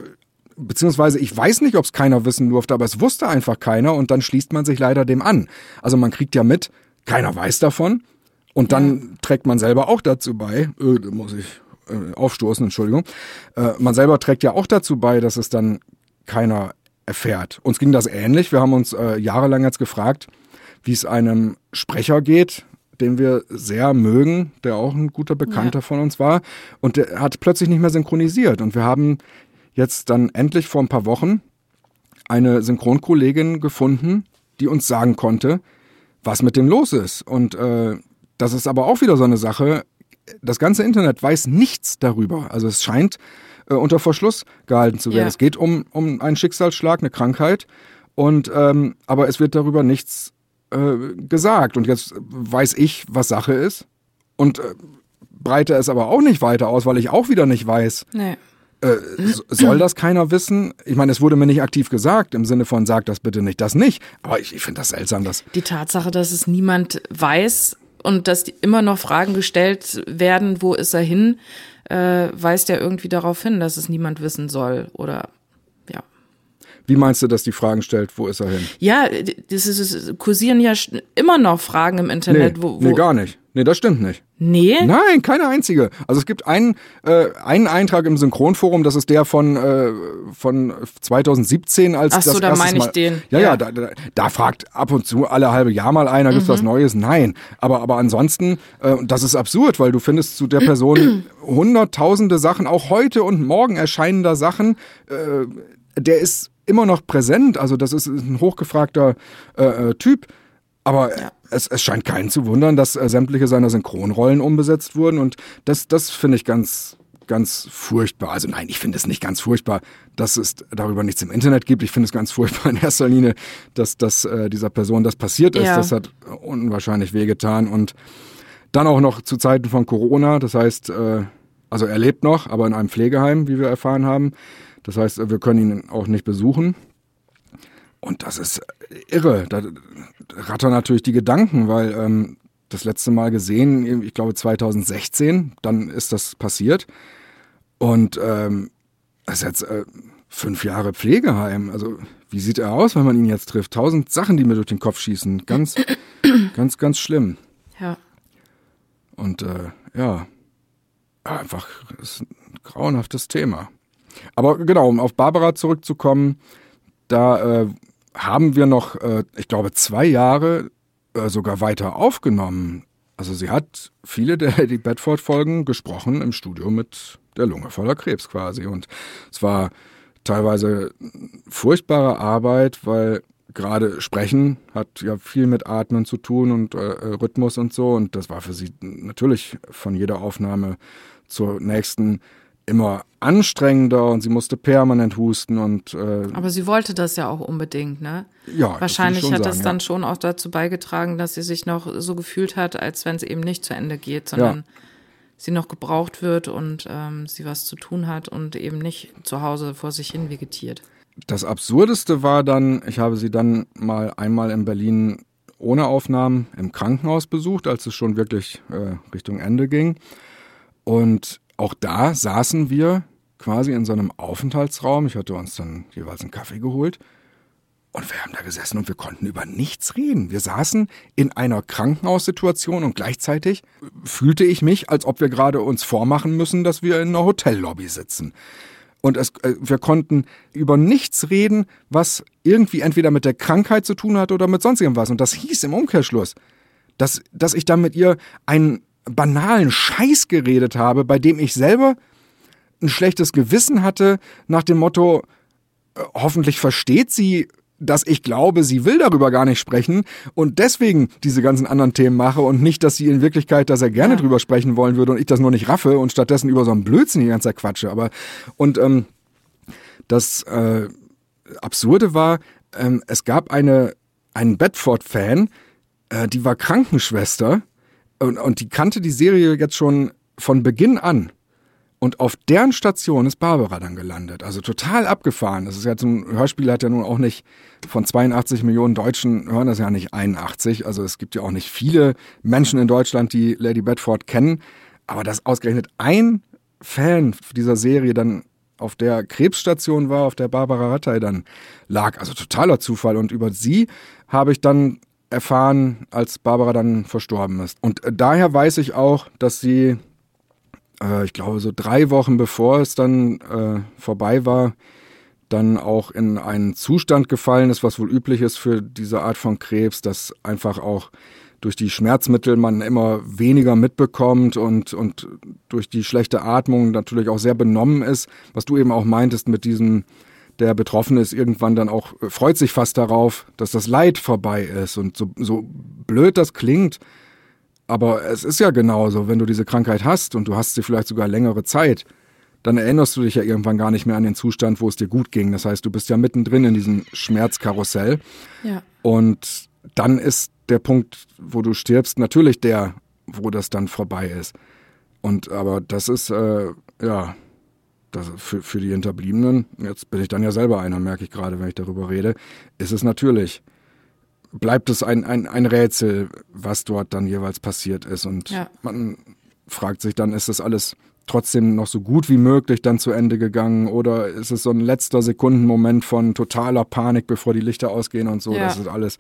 beziehungsweise ich weiß nicht, ob es keiner wissen durfte, aber es wusste einfach keiner und dann schließt man sich leider dem an. Also man kriegt ja mit, keiner weiß davon und dann ja. trägt man selber auch dazu bei, äh, muss ich äh, aufstoßen, Entschuldigung, äh, man selber trägt ja auch dazu bei, dass es dann keiner erfährt. Uns ging das ähnlich. Wir haben uns äh, jahrelang jetzt gefragt, wie es einem Sprecher geht, den wir sehr mögen, der auch ein guter Bekannter ja. von uns war. Und der hat plötzlich nicht mehr synchronisiert. Und wir haben jetzt dann endlich vor ein paar Wochen eine Synchronkollegin gefunden, die uns sagen konnte, was mit dem los ist. Und äh, das ist aber auch wieder so eine Sache. Das ganze Internet weiß nichts darüber. Also es scheint äh, unter Verschluss gehalten zu werden. Ja. Es geht um, um einen Schicksalsschlag, eine Krankheit. Und ähm, aber es wird darüber nichts äh, gesagt. Und jetzt weiß ich, was Sache ist. Und äh, breite es aber auch nicht weiter aus, weil ich auch wieder nicht weiß. Nee. Äh, soll das keiner wissen? Ich meine, es wurde mir nicht aktiv gesagt, im Sinne von, sag das bitte nicht, das nicht. Aber ich, ich finde das seltsam, dass. Die Tatsache, dass es niemand weiß und dass immer noch Fragen gestellt werden, wo ist er hin, äh, weist ja irgendwie darauf hin, dass es niemand wissen soll oder. Wie meinst du, dass die Fragen stellt, wo ist er hin? Ja, das ist, es kursieren ja immer noch Fragen im Internet. Nee, wo, wo nee gar nicht. Nee, das stimmt nicht. Nee? Nein, keine einzige. Also es gibt einen, äh, einen Eintrag im Synchronforum, das ist der von, äh, von 2017 als Ach so, das da meine ich Mal. den. Ja, ja, ja da, da, da, fragt ab und zu alle halbe Jahr mal einer, gibt's mhm. was Neues? Nein. Aber, aber ansonsten, äh, das ist absurd, weil du findest zu der Person hunderttausende Sachen, auch heute und morgen erscheinender Sachen. Äh, der ist immer noch präsent. Also das ist ein hochgefragter äh, äh Typ. Aber ja. es, es scheint keinen zu wundern, dass äh, sämtliche seiner Synchronrollen umbesetzt wurden. Und das, das finde ich ganz, ganz furchtbar. Also nein, ich finde es nicht ganz furchtbar, dass es darüber nichts im Internet gibt. Ich finde es ganz furchtbar in erster Linie, dass, dass äh, dieser Person das passiert ist. Ja. Das hat unwahrscheinlich wehgetan. Und dann auch noch zu Zeiten von Corona. Das heißt, äh, also er lebt noch, aber in einem Pflegeheim, wie wir erfahren haben. Das heißt, wir können ihn auch nicht besuchen. Und das ist irre. Da rattern natürlich die Gedanken, weil ähm, das letzte Mal gesehen, ich glaube 2016, dann ist das passiert. Und ähm, das ist jetzt äh, fünf Jahre Pflegeheim. Also wie sieht er aus, wenn man ihn jetzt trifft? Tausend Sachen, die mir durch den Kopf schießen. Ganz, ganz, ganz schlimm. Ja. Und äh, ja, einfach ist ein grauenhaftes Thema. Aber genau, um auf Barbara zurückzukommen, da äh, haben wir noch, äh, ich glaube, zwei Jahre äh, sogar weiter aufgenommen. Also sie hat viele der Eddie Bedford-Folgen gesprochen im Studio mit der Lunge voller Krebs quasi. Und es war teilweise furchtbare Arbeit, weil gerade Sprechen hat ja viel mit Atmen zu tun und äh, Rhythmus und so. Und das war für sie natürlich von jeder Aufnahme zur nächsten immer anstrengender und sie musste permanent husten und äh, aber sie wollte das ja auch unbedingt ne ja wahrscheinlich hat sagen, das dann ja. schon auch dazu beigetragen dass sie sich noch so gefühlt hat als wenn es eben nicht zu Ende geht sondern ja. sie noch gebraucht wird und ähm, sie was zu tun hat und eben nicht zu Hause vor sich hin vegetiert das absurdeste war dann ich habe sie dann mal einmal in Berlin ohne Aufnahmen im Krankenhaus besucht als es schon wirklich äh, Richtung Ende ging und auch da saßen wir quasi in so einem Aufenthaltsraum. Ich hatte uns dann jeweils einen Kaffee geholt. Und wir haben da gesessen und wir konnten über nichts reden. Wir saßen in einer Krankenhaussituation und gleichzeitig fühlte ich mich, als ob wir gerade uns vormachen müssen, dass wir in einer Hotellobby sitzen. Und es, äh, wir konnten über nichts reden, was irgendwie entweder mit der Krankheit zu tun hat oder mit sonst irgendwas. Und das hieß im Umkehrschluss, dass, dass ich da mit ihr einen banalen Scheiß geredet habe, bei dem ich selber ein schlechtes Gewissen hatte, nach dem Motto, äh, hoffentlich versteht sie, dass ich glaube, sie will darüber gar nicht sprechen und deswegen diese ganzen anderen Themen mache und nicht, dass sie in Wirklichkeit, dass er gerne ja. drüber sprechen wollen würde und ich das nur nicht raffe und stattdessen über so einen Blödsinn die ganze Zeit quatsche. Aber und ähm, das äh, Absurde war, ähm, es gab eine einen Bedford-Fan, äh, die war Krankenschwester und, und die kannte die Serie jetzt schon von Beginn an. Und auf deren Station ist Barbara dann gelandet. Also total abgefahren. Das ist ja ein Hörspiel hat ja nun auch nicht von 82 Millionen Deutschen hören das ja nicht 81. Also es gibt ja auch nicht viele Menschen in Deutschland, die Lady Bedford kennen. Aber dass ausgerechnet ein Fan dieser Serie dann auf der Krebsstation war, auf der Barbara Rattay dann lag. Also totaler Zufall. Und über sie habe ich dann erfahren, als Barbara dann verstorben ist. Und daher weiß ich auch, dass sie äh, ich glaube, so drei Wochen bevor es dann äh, vorbei war, dann auch in einen Zustand gefallen ist, was wohl üblich ist für diese Art von Krebs, dass einfach auch durch die Schmerzmittel man immer weniger mitbekommt und, und durch die schlechte Atmung natürlich auch sehr benommen ist, was du eben auch meintest mit diesem, der Betroffene ist irgendwann dann auch, freut sich fast darauf, dass das Leid vorbei ist. Und so, so blöd das klingt, aber es ist ja genauso, wenn du diese Krankheit hast und du hast sie vielleicht sogar längere Zeit, dann erinnerst du dich ja irgendwann gar nicht mehr an den Zustand, wo es dir gut ging. Das heißt, du bist ja mittendrin in diesem Schmerzkarussell. Ja. Und dann ist der Punkt, wo du stirbst, natürlich der, wo das dann vorbei ist. Und aber das ist, äh, ja, das für, für die Hinterbliebenen, jetzt bin ich dann ja selber einer, merke ich gerade, wenn ich darüber rede, ist es natürlich bleibt es ein, ein, ein Rätsel, was dort dann jeweils passiert ist. Und ja. man fragt sich dann, ist das alles trotzdem noch so gut wie möglich dann zu Ende gegangen oder ist es so ein letzter Sekundenmoment von totaler Panik, bevor die Lichter ausgehen und so. Ja. Das ist alles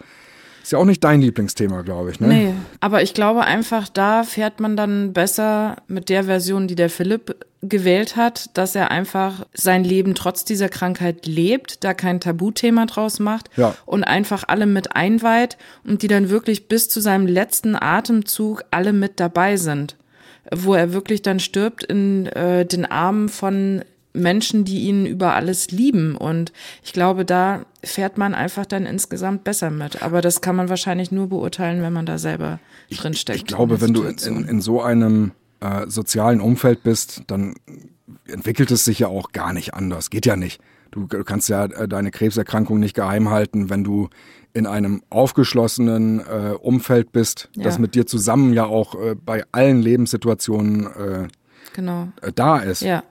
ist ja auch nicht dein Lieblingsthema, glaube ich. Ne? Nee, aber ich glaube einfach, da fährt man dann besser mit der Version, die der Philipp gewählt hat, dass er einfach sein Leben trotz dieser Krankheit lebt, da kein Tabuthema draus macht ja. und einfach alle mit einweiht und die dann wirklich bis zu seinem letzten Atemzug alle mit dabei sind. Wo er wirklich dann stirbt in äh, den Armen von Menschen, die ihn über alles lieben. Und ich glaube, da fährt man einfach dann insgesamt besser mit. Aber das kann man wahrscheinlich nur beurteilen, wenn man da selber drinsteckt. Ich, ich glaube, wenn du in, in, so einem äh, sozialen Umfeld bist, dann entwickelt es sich ja auch gar nicht anders. Geht ja nicht. Du, du kannst ja äh, deine Krebserkrankung nicht geheim halten, wenn du in einem aufgeschlossenen äh, Umfeld bist, ja. das mit dir zusammen ja auch äh, bei allen Lebenssituationen äh, genau. Äh, da ist. Ja.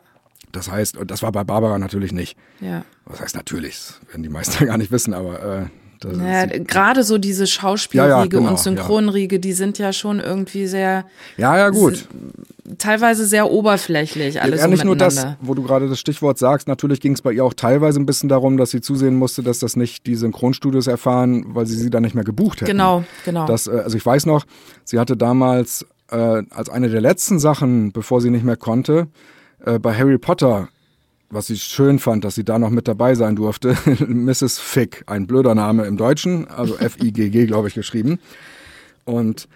Das heißt, das war bei Barbara natürlich nicht. Ja. Was heißt natürlich? Das werden die meisten gar nicht wissen, aber äh, naja, gerade so diese Schauspielriege ja, ja, genau, und Synchronriege, die sind ja schon irgendwie sehr. Ja, ja, gut. Teilweise sehr oberflächlich alles. Ja, nicht so nur das, wo du gerade das Stichwort sagst. Natürlich ging es bei ihr auch teilweise ein bisschen darum, dass sie zusehen musste, dass das nicht die Synchronstudios erfahren, weil sie sie dann nicht mehr gebucht hätten. Genau, genau. Das, äh, also ich weiß noch, sie hatte damals äh, als eine der letzten Sachen, bevor sie nicht mehr konnte, äh, bei Harry Potter, was ich schön fand, dass sie da noch mit dabei sein durfte, Mrs. Fick, ein blöder Name im Deutschen, also F-I-G-G, glaube ich, geschrieben. Und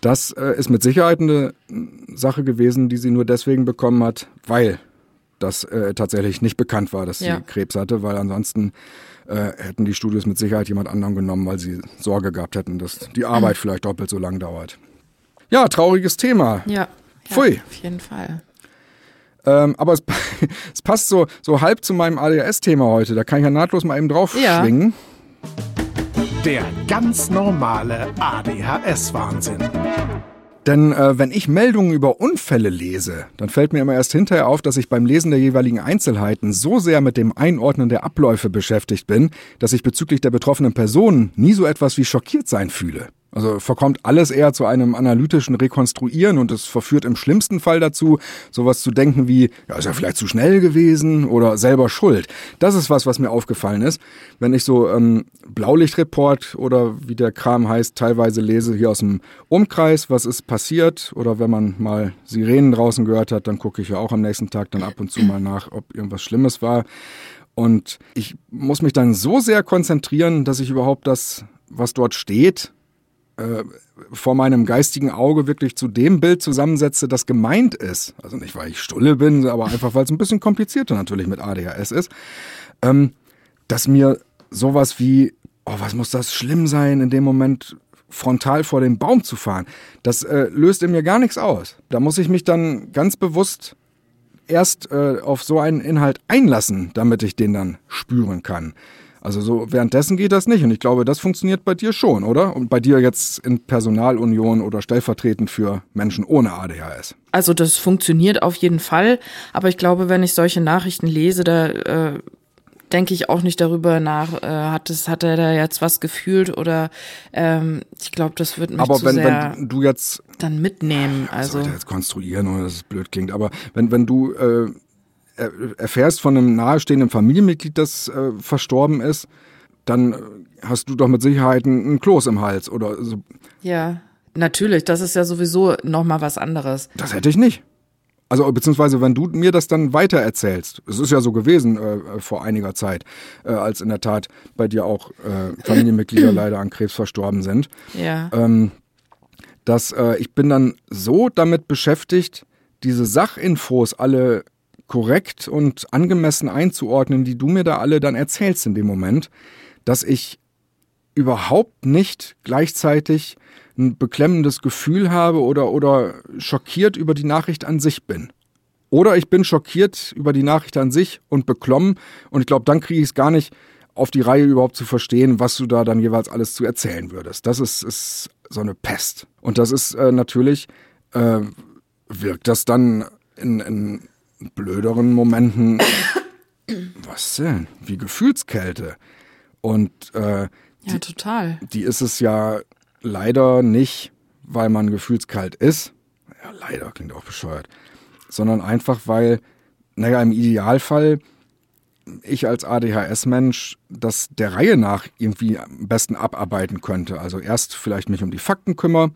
das äh, ist mit Sicherheit eine Sache gewesen, die sie nur deswegen bekommen hat, weil das äh, tatsächlich nicht bekannt war, dass sie ja. Krebs hatte, weil ansonsten äh, hätten die Studios mit Sicherheit jemand anderen genommen, weil sie Sorge gehabt hätten, dass die Arbeit vielleicht doppelt so lang dauert. Ja, trauriges Thema. Ja. Pfui. Ja, auf jeden Fall. Ähm, aber es, es, passt so, so halb zu meinem ADHS-Thema heute. Da kann ich ja nahtlos mal eben drauf ja. schwingen. Der ganz normale ADHS-Wahnsinn. Denn äh, wenn ich Meldungen über Unfälle lese, dann fällt mir immer erst hinterher auf, dass ich beim Lesen der jeweiligen Einzelheiten so sehr mit dem Einordnen der Abläufe beschäftigt bin, dass ich bezüglich der betroffenen Personen nie so etwas wie schockiert sein fühle. Also verkommt alles eher zu einem analytischen Rekonstruieren und es verführt im schlimmsten Fall dazu, sowas zu denken wie, ja, ist ja vielleicht zu schnell gewesen oder selber schuld. Das ist was, was mir aufgefallen ist, wenn ich so ähm, Blaulichtreport oder wie der Kram heißt, teilweise lese hier aus dem Umkreis, was ist passiert oder wenn man mal Sirenen draußen gehört hat, dann gucke ich ja auch am nächsten Tag dann ab und zu mal nach, ob irgendwas Schlimmes war. Und ich muss mich dann so sehr konzentrieren, dass ich überhaupt das, was dort steht, äh, vor meinem geistigen Auge wirklich zu dem Bild zusammensetze, das gemeint ist. Also nicht, weil ich stulle bin, aber einfach, weil es ein bisschen komplizierter natürlich mit ADHS ist. Ähm, dass mir sowas wie, oh, was muss das schlimm sein, in dem Moment frontal vor den Baum zu fahren, das äh, löst in mir gar nichts aus. Da muss ich mich dann ganz bewusst erst äh, auf so einen Inhalt einlassen, damit ich den dann spüren kann. Also so währenddessen geht das nicht. Und ich glaube, das funktioniert bei dir schon, oder? Und bei dir jetzt in Personalunion oder stellvertretend für Menschen ohne ADHS. Also das funktioniert auf jeden Fall. Aber ich glaube, wenn ich solche Nachrichten lese, da äh, denke ich auch nicht darüber nach, äh, hat, es, hat er da jetzt was gefühlt oder ähm, ich glaube, das wird mich aber zu wenn, sehr wenn du jetzt dann mitnehmen. also jetzt konstruieren oder dass es blöd klingt, aber wenn wenn du äh, erfährst von einem nahestehenden Familienmitglied, das äh, verstorben ist, dann äh, hast du doch mit Sicherheit ein, Kloß im Hals oder so. ja, natürlich, das ist ja sowieso noch mal was anderes. Das hätte ich nicht. Also beziehungsweise wenn du mir das dann weiter erzählst, es ist ja so gewesen äh, vor einiger Zeit, äh, als in der Tat bei dir auch äh, Familienmitglieder leider an Krebs verstorben sind, Ja. ähm, dass äh, ich bin dann so damit beschäftigt, diese Sachinfos alle korrekt und angemessen einzuordnen, die du mir da alle dann erzählst in dem Moment, dass ich überhaupt nicht gleichzeitig ein beklemmendes Gefühl habe oder, oder schockiert über die Nachricht an sich bin. Oder ich bin schockiert über die Nachricht an sich und beklommen und ich glaube, dann kriege ich es gar nicht auf die Reihe überhaupt zu verstehen, was du da dann jeweils alles zu erzählen würdest. Das ist, ist so eine Pest. Und das ist äh, natürlich, äh, wirkt das dann in, in blöderen Momenten, was denn, wie Gefühlskälte. Und äh, Ja, total. die ist es ja leider nicht, weil man gefühlskalt ist. Ja, leider klingt auch bescheuert. Sondern einfach, weil, naja, im Idealfall ich als ADHS-Mensch das der Reihe nach irgendwie am besten abarbeiten könnte. Also erst vielleicht mich um die Fakten kümmere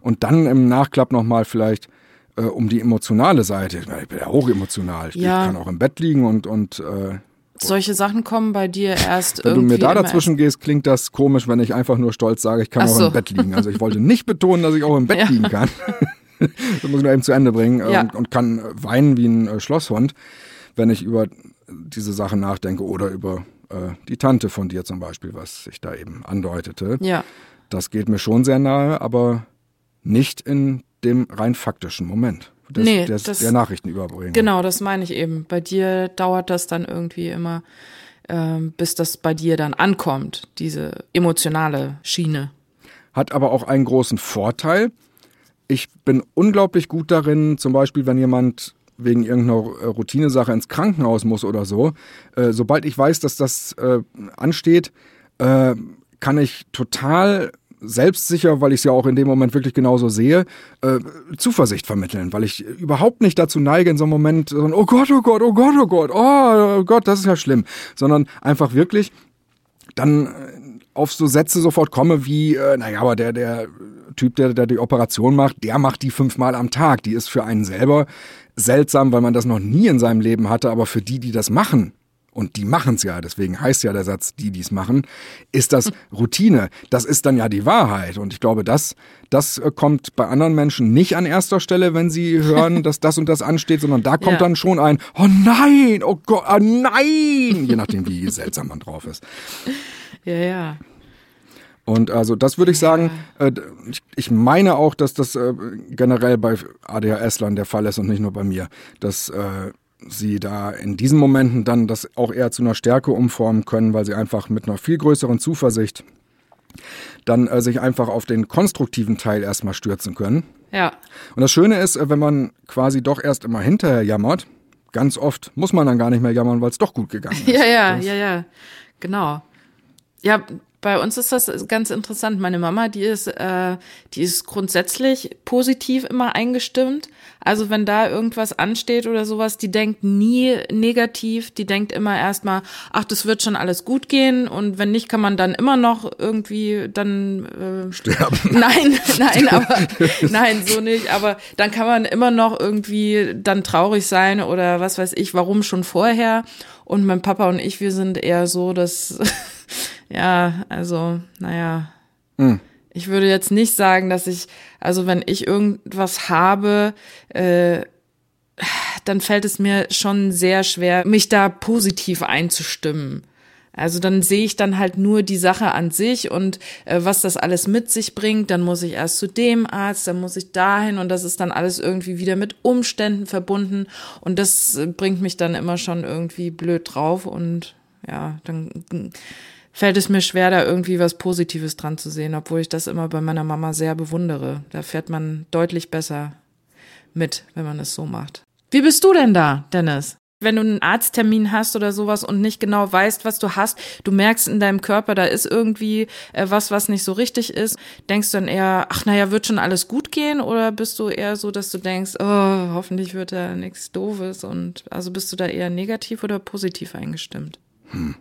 und dann im Nachklapp nochmal vielleicht äh, um die emotionale Seite. Ich, bin ja hochemotional. Ich Ja. kann auch im Bett liegen und, und äh, Solche Sachen kommen bei dir erst wenn du irgendwie mir da dazwischen gehst, klingt das komisch, wenn ich einfach nur stolz sage, ich kann Ach auch so. im Bett liegen. Also ich wollte nicht betonen, dass ich auch im Bett Ja. liegen kann. das muss ich nur eben zu Ende bringen äh, Ja. und, und kann weinen wie ein äh, Schlosshund, wenn ich über diese Sachen nachdenke oder über äh, die Tante von dir zum Beispiel, was ich da eben andeutete. Ja. Das geht mir schon sehr nahe, aber nicht in dem rein faktischen Moment des, Nee, des, das- der Nachrichtenüberbringung. Genau, das meine ich eben. Bei dir dauert das dann irgendwie immer, ähm, bis das bei dir dann ankommt, diese emotionale Schiene. hat aber auch einen großen Vorteil. Ich bin unglaublich gut darin, zum Beispiel, wenn jemand wegen irgendeiner äh, Routinesache ins Krankenhaus muss oder so, äh, sobald ich weiß, dass das äh, ansteht, äh, kann ich total selbstsicher, weil ich es ja auch in dem Moment wirklich genauso sehe, äh, Zuversicht vermitteln, weil ich überhaupt nicht dazu neige, in so einem Moment, so, oh Gott, oh Gott, oh Gott, oh Gott, oh Gott, das ist ja schlimm, sondern einfach wirklich dann äh, auf so Sätze sofort komme wie, äh, naja, aber der, der Typ, der, der die Operation macht, der macht die fünfmal am Tag. Die ist für einen selber seltsam, weil man das noch nie in seinem Leben hatte, aber für die, die das machen, und die machen's ja, deswegen heißt ja der Satz, die die's machen, ist das Routine. Das ist dann ja die Wahrheit. Und ich glaube, das, das äh, kommt bei anderen Menschen nicht an erster Stelle, wenn sie hören, dass das und das ansteht, sondern da kommt Ja. dann schon ein, oh nein, oh Gott, oh nein, je nachdem, wie seltsam man drauf ist. Ja, ja. Und also das würde ich sagen, äh, ich, meine auch, dass das äh, generell bei ADHS-Lern der Fall ist und nicht nur bei mir, dass sie da in diesen Momenten dann das auch eher zu einer Stärke umformen können, weil sie einfach mit einer viel größeren Zuversicht dann äh, sich einfach auf den konstruktiven Teil erstmal stürzen können. Ja. Und das Schöne ist, äh, wenn man quasi doch erst immer hinterher jammert, ganz oft muss man dann gar nicht mehr jammern, weil es doch gut gegangen ist. Ja, ja, ja, ja. Genau. Ja, Bei uns ist das ganz interessant. Meine Mama, die ist, äh, die ist grundsätzlich positiv immer eingestimmt. Also wenn da irgendwas ansteht oder sowas, die denkt nie negativ. Die denkt immer erstmal, ach, das wird schon alles gut gehen. Und wenn nicht, kann man dann immer noch irgendwie dann äh, sterben. Nein, nein, aber nein, so nicht. Aber dann kann man immer noch irgendwie dann traurig sein oder was weiß ich, warum schon vorher. Und mein Papa und ich, wir sind eher so, dass ja, also, naja. Hm. Ich würde jetzt nicht sagen, dass ich, also wenn ich irgendwas habe, äh, dann fällt es mir schon sehr schwer, mich da positiv einzustimmen. Also dann sehe ich dann halt nur die Sache an sich und äh, was das alles mit sich bringt. Dann muss ich erst zu dem Arzt, dann muss ich dahin und das ist dann alles irgendwie wieder mit Umständen verbunden und das äh, bringt mich dann immer schon irgendwie blöd drauf und ja, dann fällt es mir schwer, da irgendwie was Positives dran zu sehen, obwohl ich das immer bei meiner Mama sehr bewundere. Da fährt man deutlich besser mit, wenn man es so macht. Wie bist du denn da, Dennis? Wenn du einen Arzttermin hast oder sowas und nicht genau weißt, was du hast, du merkst in deinem Körper, da ist irgendwie äh, was, was nicht so richtig ist, denkst du dann eher, ach naja, wird schon alles gut gehen? Oder bist du eher so, dass du denkst, oh, hoffentlich wird da nichts Doofes und also bist du da eher negativ oder positiv eingestimmt? Hm.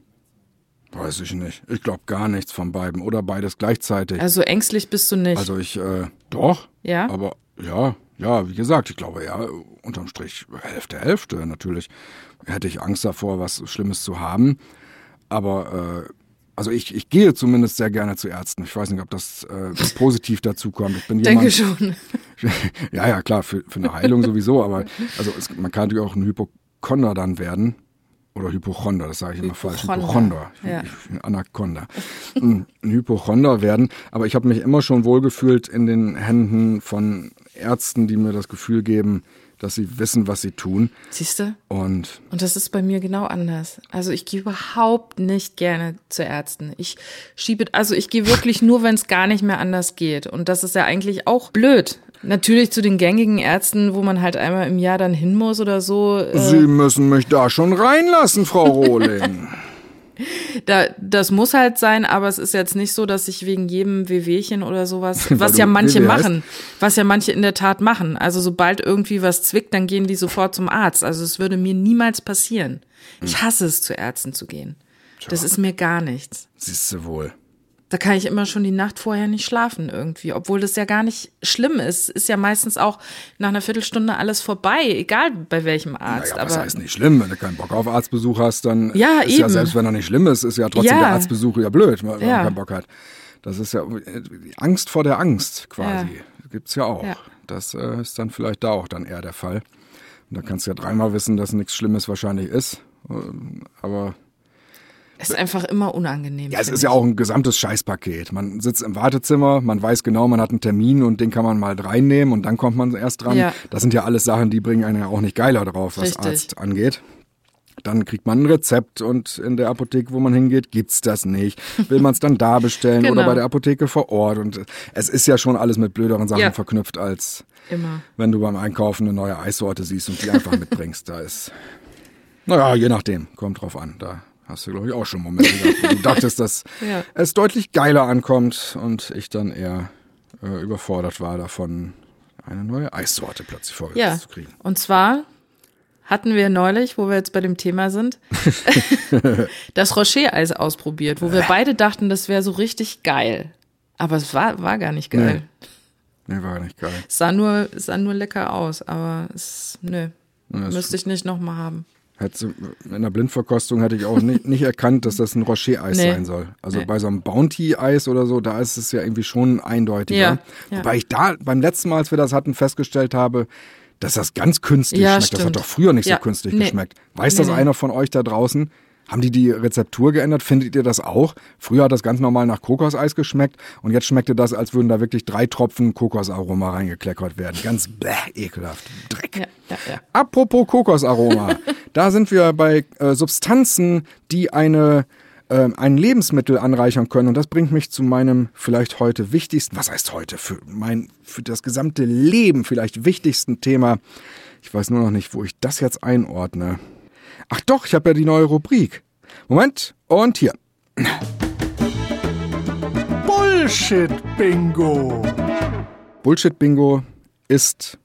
Weiß ich nicht. Ich glaube gar nichts von beiden oder beides gleichzeitig. Also ängstlich bist du nicht. Also ich, äh, doch. Ja. Aber ja, ja, wie gesagt, ich glaube ja, unterm Strich Hälfte, Hälfte. Natürlich hätte ich Angst davor, was Schlimmes zu haben. Aber äh, also ich, ich gehe zumindest sehr gerne zu Ärzten. Ich weiß nicht, ob das äh, positiv dazu kommt. Ich bin Denke schon. ja, ja, klar, für, für eine Heilung sowieso, aber also es, man kann natürlich auch ein Hypochonder dann werden. Oder Hypochonder, das sage ich immer falsch. Hypochonder. Ja. Anaconda. ein Hypochonder werden. Aber ich habe mich immer schon wohlgefühlt in den Händen von Ärzten, die mir das Gefühl geben, dass sie wissen, was sie tun. Siehst du? Und, und das ist bei mir genau anders. Also ich gehe überhaupt nicht gerne zu Ärzten. Ich schiebe, also ich gehe wirklich nur, wenn es gar nicht mehr anders geht. Und das ist ja eigentlich auch blöd. Natürlich zu den gängigen Ärzten, wo man halt einmal im Jahr dann hin muss oder so. Äh Sie müssen mich da schon reinlassen, Frau Rohling. Da, das muss halt sein, aber es ist jetzt nicht so, dass ich wegen jedem Wehwehchen oder sowas, was ja manche machen, was ja manche in der Tat machen. Also sobald irgendwie was zwickt, dann gehen die sofort zum Arzt. Also es würde mir niemals passieren. Ich hasse es, zu Ärzten zu gehen. Das ist mir gar nichts. Siehst du wohl. Da kann ich immer schon die Nacht vorher nicht schlafen irgendwie, obwohl das ja gar nicht schlimm ist. Ist ja meistens auch nach einer Viertelstunde alles vorbei, egal bei welchem Arzt. Naja, aber das heißt nicht schlimm, wenn du keinen Bock auf Arztbesuch hast, dann ja, ist eben. ja selbst wenn er nicht schlimm ist, ist ja trotzdem ja. der Arztbesuch ja blöd, wenn ja. man keinen Bock hat. Das ist ja die Angst vor der Angst quasi. Ja. Gibt's ja auch. Ja. Das äh, ist dann vielleicht da auch dann eher der Fall. Und da kannst du ja dreimal wissen, dass nichts Schlimmes wahrscheinlich ist. Ähm, aber es ist einfach immer unangenehm. Ja, es ist ja auch ein gesamtes Scheißpaket. Man sitzt im Wartezimmer, man weiß genau, man hat einen Termin und den kann man mal reinnehmen und dann kommt man erst dran. Ja. Das sind ja alles Sachen, die bringen einen ja auch nicht geiler drauf, was Richtig. Arzt angeht. Dann kriegt man ein Rezept und in der Apotheke, wo man hingeht, gibt's das nicht. Will man es dann da bestellen genau. oder bei der Apotheke vor Ort? Und es ist ja schon alles mit blöderen Sachen ja. verknüpft, als Immer. wenn du beim Einkaufen eine neue Eissorte siehst und die einfach mitbringst. Da ist, naja, je nachdem, kommt drauf an. Da Hast du, glaube ich, auch schon Momente gehabt, wo du dachtest, dass ja. es deutlich geiler ankommt und ich dann eher äh, überfordert war davon, eine neue Eissorte plötzlich vorgesetzt ja. zu kriegen. Und zwar hatten wir neulich, wo wir jetzt bei dem Thema sind, das Rocher-Eis ausprobiert, wo wir beide dachten, das wäre so richtig geil. Aber es war, war gar nicht geil. Nee. nee war gar nicht geil. Es sah nur, sah nur lecker aus, aber es, nö. Ja, müsste ich nicht nochmal haben. Hätte, in der Blindverkostung hätte ich auch nicht, nicht erkannt, dass das ein Rocher-Eis nee. sein soll. Also nee. bei so einem Bounty-Eis oder so, da ist es ja irgendwie schon eindeutiger. Ja, ja. Wobei ich da beim letzten Mal, als wir das hatten, festgestellt habe, dass das ganz künstlich ja, schmeckt. Stimmt. Das hat doch früher nicht so künstlich nee. geschmeckt. Weiß das einer von euch da draußen? Haben die die Rezeptur geändert? Findet ihr das auch? Früher hat das ganz normal nach Kokoseis geschmeckt und jetzt schmeckte das, als würden da wirklich drei Tropfen Kokosaroma reingekleckert werden. Ganz bäh, ekelhaft. Dreck. Ja, ja, ja. Apropos Kokosaroma. da sind wir bei äh, Substanzen, die eine äh, ein Lebensmittel anreichern können. Und das bringt mich zu meinem vielleicht heute wichtigsten, was heißt heute, für mein, für das gesamte Leben vielleicht wichtigsten Thema. Ich weiß nur noch nicht, wo ich das jetzt einordne. Ach doch, ich habe ja die neue Rubrik. Moment, und hier. Bullshit-Bingo. Bullshit-Bingo ist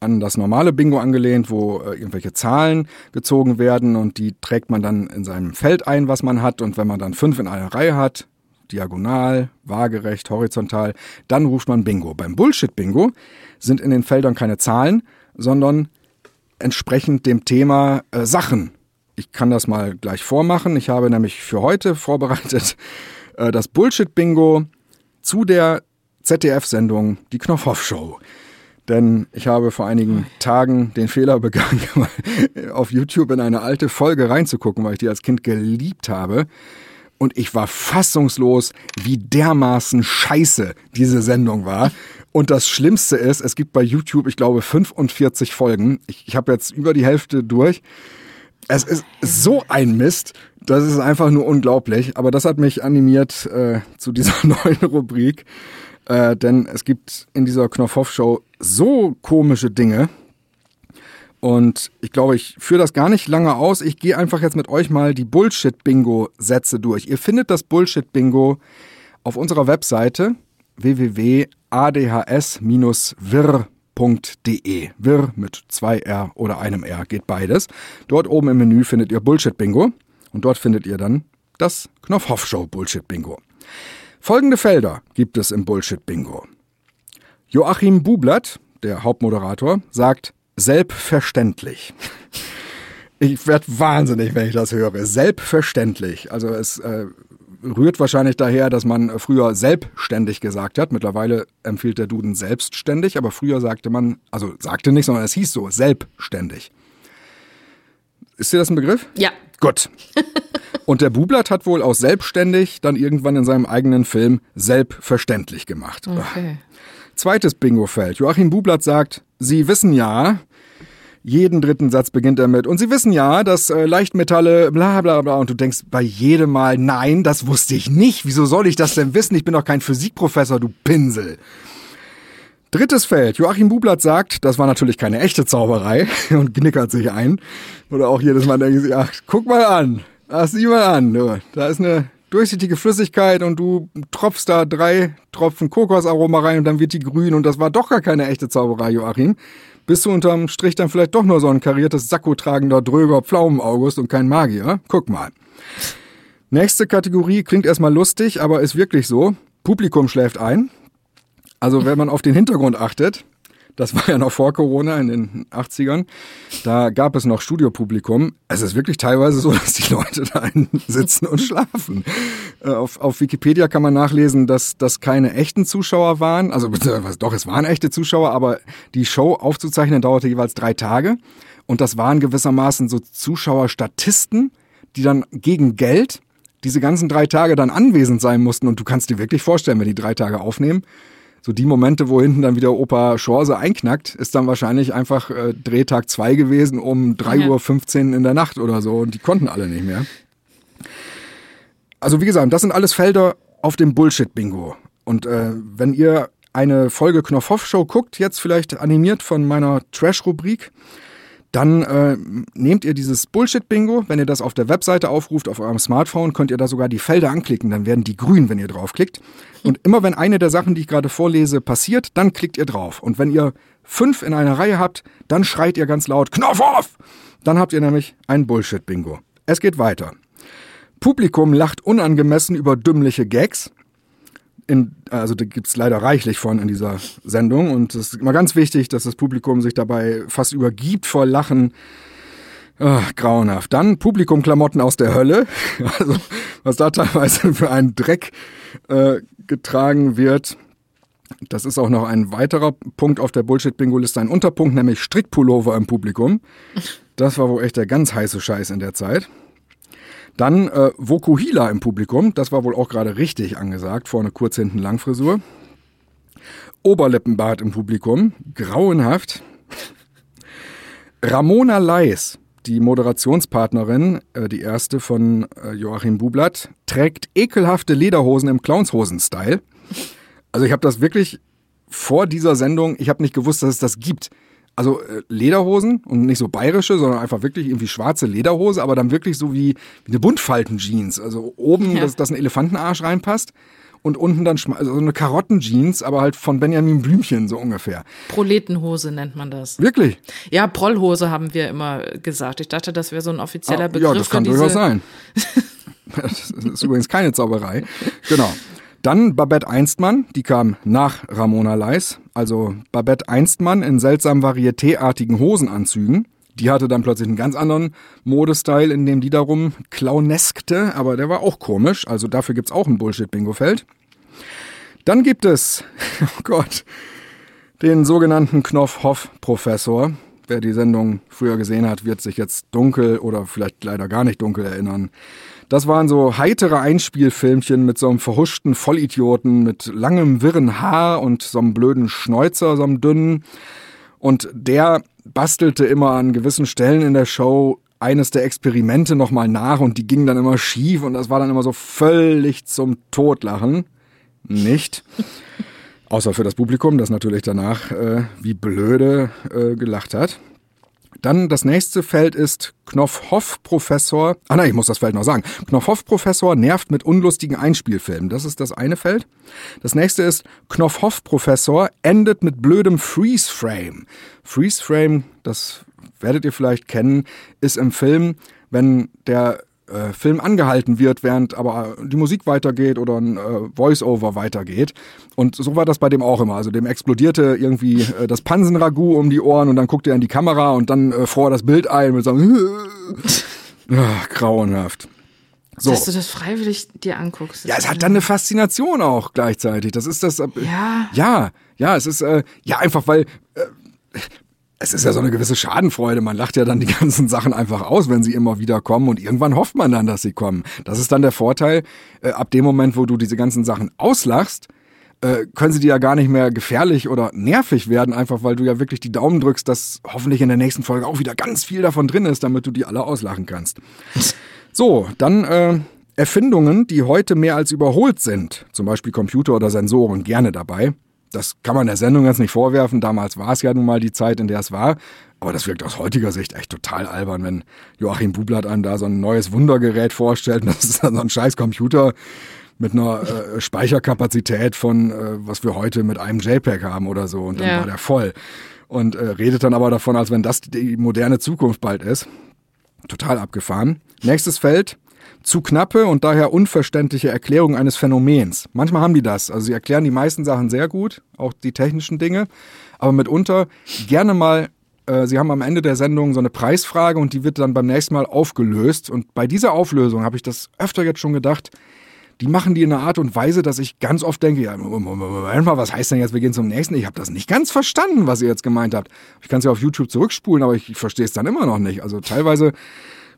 an das normale Bingo angelehnt, wo äh, irgendwelche Zahlen gezogen werden und die trägt man dann in seinem Feld ein, was man hat. Und wenn man dann fünf in einer Reihe hat, diagonal, waagerecht, horizontal, dann ruft man Bingo. Beim Bullshit-Bingo sind in den Feldern keine Zahlen, sondern entsprechend dem Thema äh, Sachen. Ich kann das mal gleich vormachen. Ich habe nämlich für heute vorbereitet äh, das Bullshit-Bingo zu der ZDF-Sendung Die Knopfhoff-Show. Denn ich habe vor einigen Tagen den Fehler begangen, auf YouTube in eine alte Folge reinzugucken, weil ich die als Kind geliebt habe. Und ich war fassungslos, wie dermaßen scheiße diese Sendung war. Und das Schlimmste ist, es gibt bei YouTube, ich glaube, 45 Folgen. Ich, ich habe jetzt über die Hälfte durch. Es ist so ein Mist, das ist einfach nur unglaublich. Aber das hat mich animiert äh, zu dieser neuen Rubrik. Äh, denn es gibt in dieser Knopfhoff-Show so komische Dinge. Und ich glaube, ich führe das gar nicht lange aus. Ich gehe einfach jetzt mit euch mal die Bullshit-Bingo-Sätze durch. Ihr findet das Bullshit-Bingo auf unserer Webseite www.adhs-wir.de. Wir mit zwei R oder einem R geht beides. Dort oben im Menü findet ihr Bullshit-Bingo und dort findet ihr dann das Knopfhoff-Show Bullshit-Bingo. Folgende Felder gibt es im Bullshit-Bingo. Joachim Bublatt, der Hauptmoderator, sagt selbstverständlich. Ich werde wahnsinnig, wenn ich das höre. Selbstverständlich. Also es äh, rührt wahrscheinlich daher, dass man früher selbstständig gesagt hat. Mittlerweile empfiehlt der Duden selbstständig, aber früher sagte man, also sagte nicht, sondern es hieß so, selbstständig. Ist dir das ein Begriff? Ja. Gut. Und der Bublatt hat wohl aus selbstständig dann irgendwann in seinem eigenen Film selbstverständlich gemacht. Okay. Zweites Bingo-Feld. Joachim Bublatt sagt, Sie wissen ja, jeden dritten Satz beginnt er mit. Und Sie wissen ja, dass äh, Leichtmetalle, bla bla bla. Und du denkst bei jedem Mal, nein, das wusste ich nicht. Wieso soll ich das denn wissen? Ich bin doch kein Physikprofessor, du Pinsel. Drittes Feld. Joachim Bublatt sagt, das war natürlich keine echte Zauberei und knickert sich ein. Oder auch jedes Mal denke ich, ach, guck mal an. Ach, sieh mal an. Da ist eine durchsichtige Flüssigkeit und du tropfst da drei Tropfen Kokosaroma rein und dann wird die grün und das war doch gar keine echte Zauberei, Joachim. Bist du unterm Strich dann vielleicht doch nur so ein kariertes Sakko tragender Dröger Pflaumen-August und kein Magier? Guck mal. Nächste Kategorie klingt erstmal lustig, aber ist wirklich so. Publikum schläft ein. Also wenn man auf den Hintergrund achtet, das war ja noch vor Corona in den 80ern. Da gab es noch Studiopublikum. Es ist wirklich teilweise so, dass die Leute da sitzen und schlafen. Äh, auf, auf Wikipedia kann man nachlesen, dass das keine echten Zuschauer waren. Also doch, es waren echte Zuschauer, aber die Show aufzuzeichnen dauerte jeweils drei Tage. Und das waren gewissermaßen so Zuschauerstatisten, die dann gegen Geld diese ganzen drei Tage dann anwesend sein mussten. Und du kannst dir wirklich vorstellen, wenn die drei Tage aufnehmen, so die Momente, wo hinten dann wieder Opa Schorse einknackt, ist dann wahrscheinlich einfach äh, Drehtag 2 gewesen um 3.15 Uhr in der Nacht oder so und die konnten alle nicht mehr. Also wie gesagt, das sind alles Felder auf dem Bullshit-Bingo. Und äh, wenn ihr eine Folge Knopfhoff-Show guckt, jetzt vielleicht animiert von meiner Trash-Rubrik, dann äh, nehmt ihr dieses Bullshit-Bingo. Wenn ihr das auf der Webseite aufruft, auf eurem Smartphone, könnt ihr da sogar die Felder anklicken. Dann werden die grün, wenn ihr draufklickt. Und immer wenn eine der Sachen, die ich gerade vorlese, passiert, dann klickt ihr drauf. Und wenn ihr fünf in einer Reihe habt, dann schreit ihr ganz laut Knopf auf! Dann habt ihr nämlich ein Bullshit-Bingo. Es geht weiter. Publikum lacht unangemessen über dümmliche Gags in, also da gibt's leider reichlich von in dieser Sendung und es ist immer ganz wichtig, dass das Publikum sich dabei fast übergibt vor Lachen. Oh, grauenhaft. Dann Publikumklamotten aus der Hölle. Also was da teilweise für einen Dreck äh, getragen wird. Das ist auch noch ein weiterer Punkt auf der Bullshit-Bingo-Liste, ein Unterpunkt, nämlich Strickpullover im Publikum. Das war wohl echt der ganz heiße Scheiß in der Zeit. Dann äh, Vokuhila im Publikum, das war wohl auch gerade richtig angesagt, vorne kurz, hinten Langfrisur. Oberlippenbart im Publikum, grauenhaft. Ramona Leis, die Moderationspartnerin, äh, die erste von äh, Joachim Bublatt, trägt ekelhafte Lederhosen im Clownshosen-Style. Also ich habe das wirklich vor dieser Sendung, ich habe nicht gewusst, dass es das gibt. Also äh, Lederhosen und nicht so bayerische, sondern einfach wirklich irgendwie schwarze Lederhose, aber dann wirklich so wie, wie eine Buntfalten-Jeans. Also oben, ja. dass, dass ein Elefantenarsch reinpasst und unten dann also so eine Karottenjeans, aber halt von Benjamin Blümchen so ungefähr. Proletenhose nennt man das. Wirklich? Ja, Prollhose haben wir immer gesagt. Ich dachte, das wäre so ein offizieller ah, Begriff. Ja, das kann durchaus sein. das ist übrigens keine Zauberei. Genau. Dann Babette Einstmann, die kam nach Ramona Leis. Also Babette Einstmann in seltsam varietéartigen Hosenanzügen. Die hatte dann plötzlich einen ganz anderen Modestyle, in dem die darum clowneskte, aber der war auch komisch. Also dafür gibt's auch ein Bullshit-Bingo-Feld. Dann gibt es, oh Gott, den sogenannten Knopf-Hoff-Professor. Wer die Sendung früher gesehen hat, wird sich jetzt dunkel oder vielleicht leider gar nicht dunkel erinnern. Das waren so heitere Einspielfilmchen mit so einem verhuschten Vollidioten mit langem wirren Haar und so einem blöden Schnäuzer, so einem dünnen. Und der bastelte immer an gewissen Stellen in der Show eines der Experimente nochmal nach und die gingen dann immer schief und das war dann immer so völlig zum Totlachen. Nicht. Außer für das Publikum, das natürlich danach äh, wie blöde äh, gelacht hat. Dann das nächste Feld ist Knopfhoff-Professor. Ah nein, ich muss das Feld noch sagen. Knopfhoff-Professor nervt mit unlustigen Einspielfilmen. Das ist das eine Feld. Das nächste ist Knopfhoff-Professor endet mit blödem Freeze-Frame. Freeze-Frame, das werdet ihr vielleicht kennen, ist im Film, wenn der äh, Film angehalten wird, während aber die Musik weitergeht oder ein äh, Voice-Over weitergeht. Und so war das bei dem auch immer. Also dem explodierte irgendwie äh, das Pansenragout um die Ohren und dann guckte er in die Kamera und dann äh, vor das Bild ein mit so einem Ach, grauenhaft. So. Dass du das freiwillig dir anguckst. Ja, es hat dann eine Faszination auch gleichzeitig. Das ist das. Äh, ja. Ja, ja, es ist äh, ja einfach, weil äh, es ist ja so eine gewisse Schadenfreude. Man lacht ja dann die ganzen Sachen einfach aus, wenn sie immer wieder kommen und irgendwann hofft man dann, dass sie kommen. Das ist dann der Vorteil. Äh, ab dem Moment, wo du diese ganzen Sachen auslachst, äh, können sie dir ja gar nicht mehr gefährlich oder nervig werden, einfach weil du ja wirklich die Daumen drückst, dass hoffentlich in der nächsten Folge auch wieder ganz viel davon drin ist, damit du die alle auslachen kannst. So, dann äh, Erfindungen, die heute mehr als überholt sind, zum Beispiel Computer oder Sensoren, gerne dabei. Das kann man der Sendung jetzt nicht vorwerfen. Damals war es ja nun mal die Zeit, in der es war. Aber das wirkt aus heutiger Sicht echt total albern, wenn Joachim Bublatt einem da so ein neues Wundergerät vorstellt. Und das ist dann so ein scheiß Computer mit einer äh, Speicherkapazität von, äh, was wir heute mit einem JPEG haben oder so. Und dann ja. war der voll. Und äh, redet dann aber davon, als wenn das die moderne Zukunft bald ist. Total abgefahren. Nächstes Feld, zu knappe und daher unverständliche Erklärung eines Phänomens. Manchmal haben die das. Also sie erklären die meisten Sachen sehr gut, auch die technischen Dinge, aber mitunter gerne mal, äh, sie haben am Ende der Sendung so eine Preisfrage und die wird dann beim nächsten Mal aufgelöst. Und bei dieser Auflösung habe ich das öfter jetzt schon gedacht, die machen die in einer Art und Weise, dass ich ganz oft denke, ja, Moment mal, was heißt denn jetzt, wir gehen zum nächsten? Ich habe das nicht ganz verstanden, was ihr jetzt gemeint habt. Ich kann es ja auf YouTube zurückspulen, aber ich, ich verstehe es dann immer noch nicht. Also teilweise